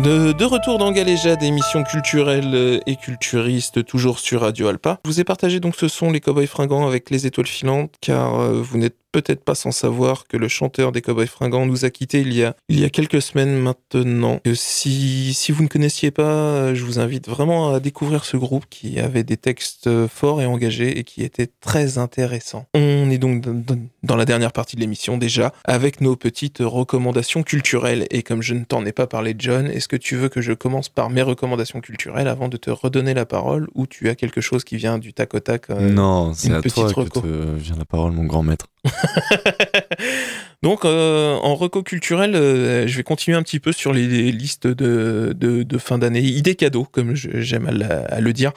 De, retour dans Galéjade, émission culturelle et culturiste, toujours sur Radio Alpa. Je vous ai partagé donc ce son Les Cowboys Fringants avec les étoiles filantes, car euh, vous n'êtes peut-être pas sans savoir que le chanteur des Cowboys Fringants nous a quittés il y a, il y a quelques semaines maintenant. Et si, si vous ne connaissiez pas, euh, je vous invite vraiment à découvrir ce groupe qui avait des textes euh, forts et engagés et qui était très intéressant. On est donc dans- la dernière partie de l'émission déjà, avec nos petites recommandations culturelles. Et comme je ne t'en ai pas parlé, John, est-ce que tu veux que je commence par mes recommandations culturelles avant de te redonner la parole ou tu as quelque chose qui vient du tac au tac euh, non, c'est à toi que te vient la parole, mon grand maître. Donc, euh, en reco culturel, euh, je vais continuer un petit peu sur les, listes de, fin d'année, idées cadeaux, comme j'aime à, le dire.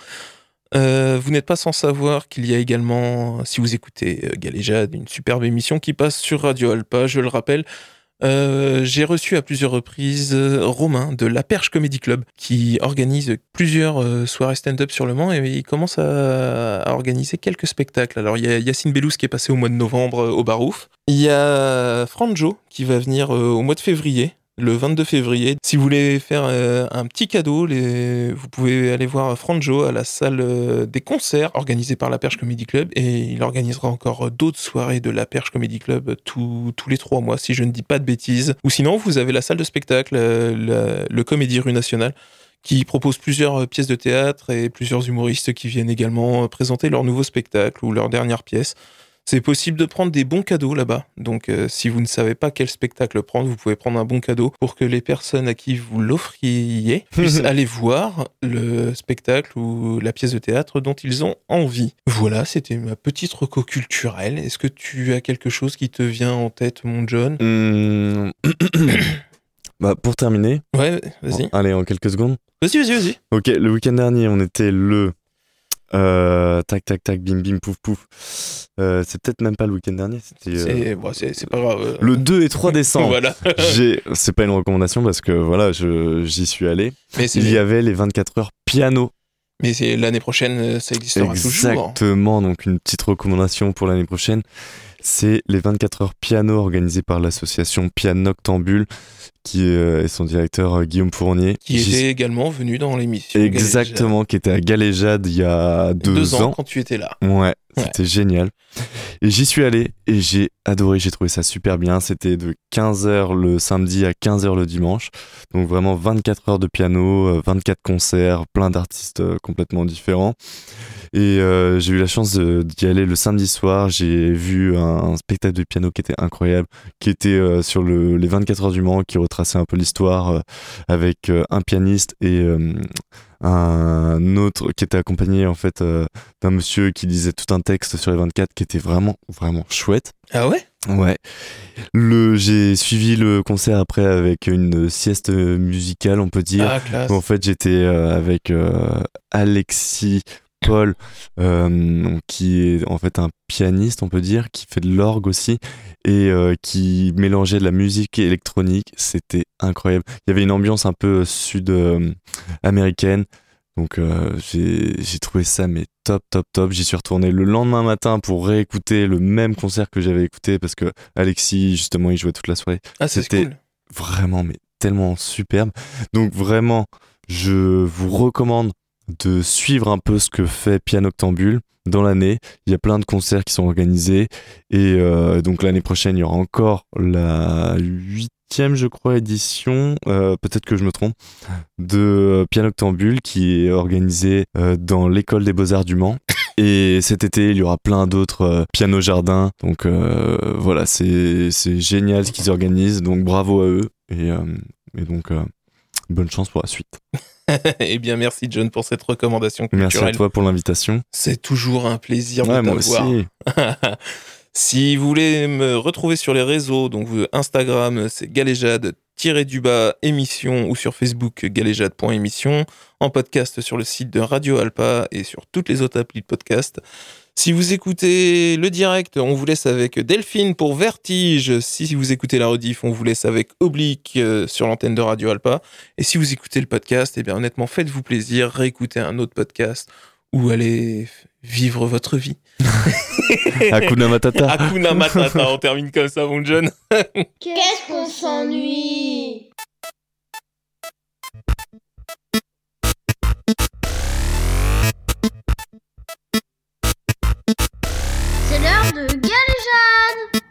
Euh, vous n'êtes pas sans savoir qu'il y a également, si vous écoutez Galéjade, une superbe émission qui passe sur Radio Alpa, je le rappelle. Euh, J'ai reçu à plusieurs reprises euh, Romain de La Perche Comedy Club qui organise plusieurs euh, soirées stand-up sur le Mans et il commence à, organiser quelques spectacles. Alors il y a Yacine Bellous qui est passé au mois de novembre au Barouf. Il y a Franjo qui va venir au mois de février, le 22 février. Si vous voulez faire euh, un petit cadeau, vous pouvez aller voir Franjo à la salle euh, des concerts organisée par la Perche Comedy Club et il organisera encore d'autres soirées de la Perche Comedy Club tous- les trois mois, si je ne dis pas de bêtises. Ou sinon, vous avez la salle de spectacle, euh, le Comédie Rue Nationale qui propose plusieurs pièces de théâtre et plusieurs humoristes qui viennent également présenter leur nouveau spectacle ou leur dernière pièce. C'est possible de prendre des bons cadeaux là-bas. Donc, euh, si vous ne savez pas quel spectacle prendre, vous pouvez prendre un bon cadeau pour que les personnes à qui vous l'offriez puissent aller voir le spectacle ou la pièce de théâtre dont ils ont envie. Voilà, c'était ma petite reco culturelle. Est-ce que tu as quelque chose qui te vient en tête, mon John Hum, bah, pour terminer, Ouais, vas-y. allez, en quelques secondes. Vas-y, vas-y, vas-y. Ok, le week-end dernier, on était le. Euh, tac, tac, tac, bim, bim, pouf, pouf. Euh, c'est peut-être même pas le week-end dernier, c'était. euh, C'est bon, pas grave. le 2 et 3 décembre. Voilà. C'est pas une recommandation parce que voilà, je, j'y suis allé. Mais Il y avait les 24 heures piano Mais c'est- l'année prochaine, ça existera toujours. Exactement, donc une petite recommandation pour l'année prochaine, c'est les 24 heures piano organisées par l'association Piano Noctambule, qui euh, est son directeur euh, Guillaume Fournier. Qui était également venu dans l'émission. Exactement, qui était à Galéjade il y a deux, Deux, ans, ans. quand tu étais là. Ouais, C'était génial. Et j'y suis allé et j'ai adoré, j'ai trouvé ça super bien. C'était de 15h le samedi à 15h le dimanche. Donc vraiment 24 heures de piano, euh, 24 concerts, plein d'artistes euh, complètement différents. Et euh, j'ai eu la chance d'y aller le samedi soir. J'ai vu un, spectacle de piano qui était incroyable, qui était euh, sur le, les 24 heures du Mans, qui retraçait un peu l'histoire euh, avec euh, un pianiste et euh, un autre qui était accompagné en fait euh, d'un monsieur qui lisait tout un texte sur les 24 qui était vraiment vraiment chouette. Ah ouais? Ouais. Le j'ai suivi le concert après avec une sieste musicale, on peut dire. Ah, classe. En fait, j'étais euh, avec euh, Alexis Paul, euh, qui est en fait un pianiste, on peut dire, qui fait de l'orgue aussi, et euh, qui mélangeait de la musique électronique. C'était incroyable. Il y avait une ambiance un peu sud-américaine. Donc euh, j'ai j'ai trouvé ça mais top top top. J'y suis retourné le lendemain matin pour réécouter le même concert que j'avais écouté parce que Alexis justement il jouait toute la soirée Ah, c'était- cool. vraiment mais tellement superbe. Donc vraiment, je vous recommande de suivre un peu ce que fait Piano Octambule dans l'année. Il y a plein de concerts qui sont organisés et euh, donc l'année prochaine il y aura encore la huitième je crois édition, euh, peut-être que je me trompe, de Piano Octambule qui est organisée euh, dans l'école des beaux-arts du Mans. Et cet été, il y aura plein d'autres euh, piano jardins. Donc voilà, c'est génial ce qu'ils organisent. Donc bravo à eux. Et, donc, bonne chance pour la suite. eh bien, merci John pour cette recommandation Merci à culturelle. toi pour l'invitation. C'est toujours un plaisir de Ouais, t'avoir. aussi. si vous voulez me retrouver sur les réseaux, donc Instagram, c'est galéjade du bas émission ou sur Facebook galéjade.émission, en podcast sur le site de Radio Alpa et sur toutes les autres applis de podcast. Si vous écoutez le direct, on vous laisse avec Delphine pour Vertige. Si vous écoutez la rediff, on vous laisse avec Oblique euh, sur l'antenne de Radio Alpa. Et si vous écoutez le podcast, eh bien honnêtement, faites-vous plaisir, réécoutez un autre podcast ou allez vivre votre vie. Hakuna Matata. Hakuna Matata, on termine comme ça, mon John. Qu'est-ce qu'on s'ennuie? l'heure de Galéjade.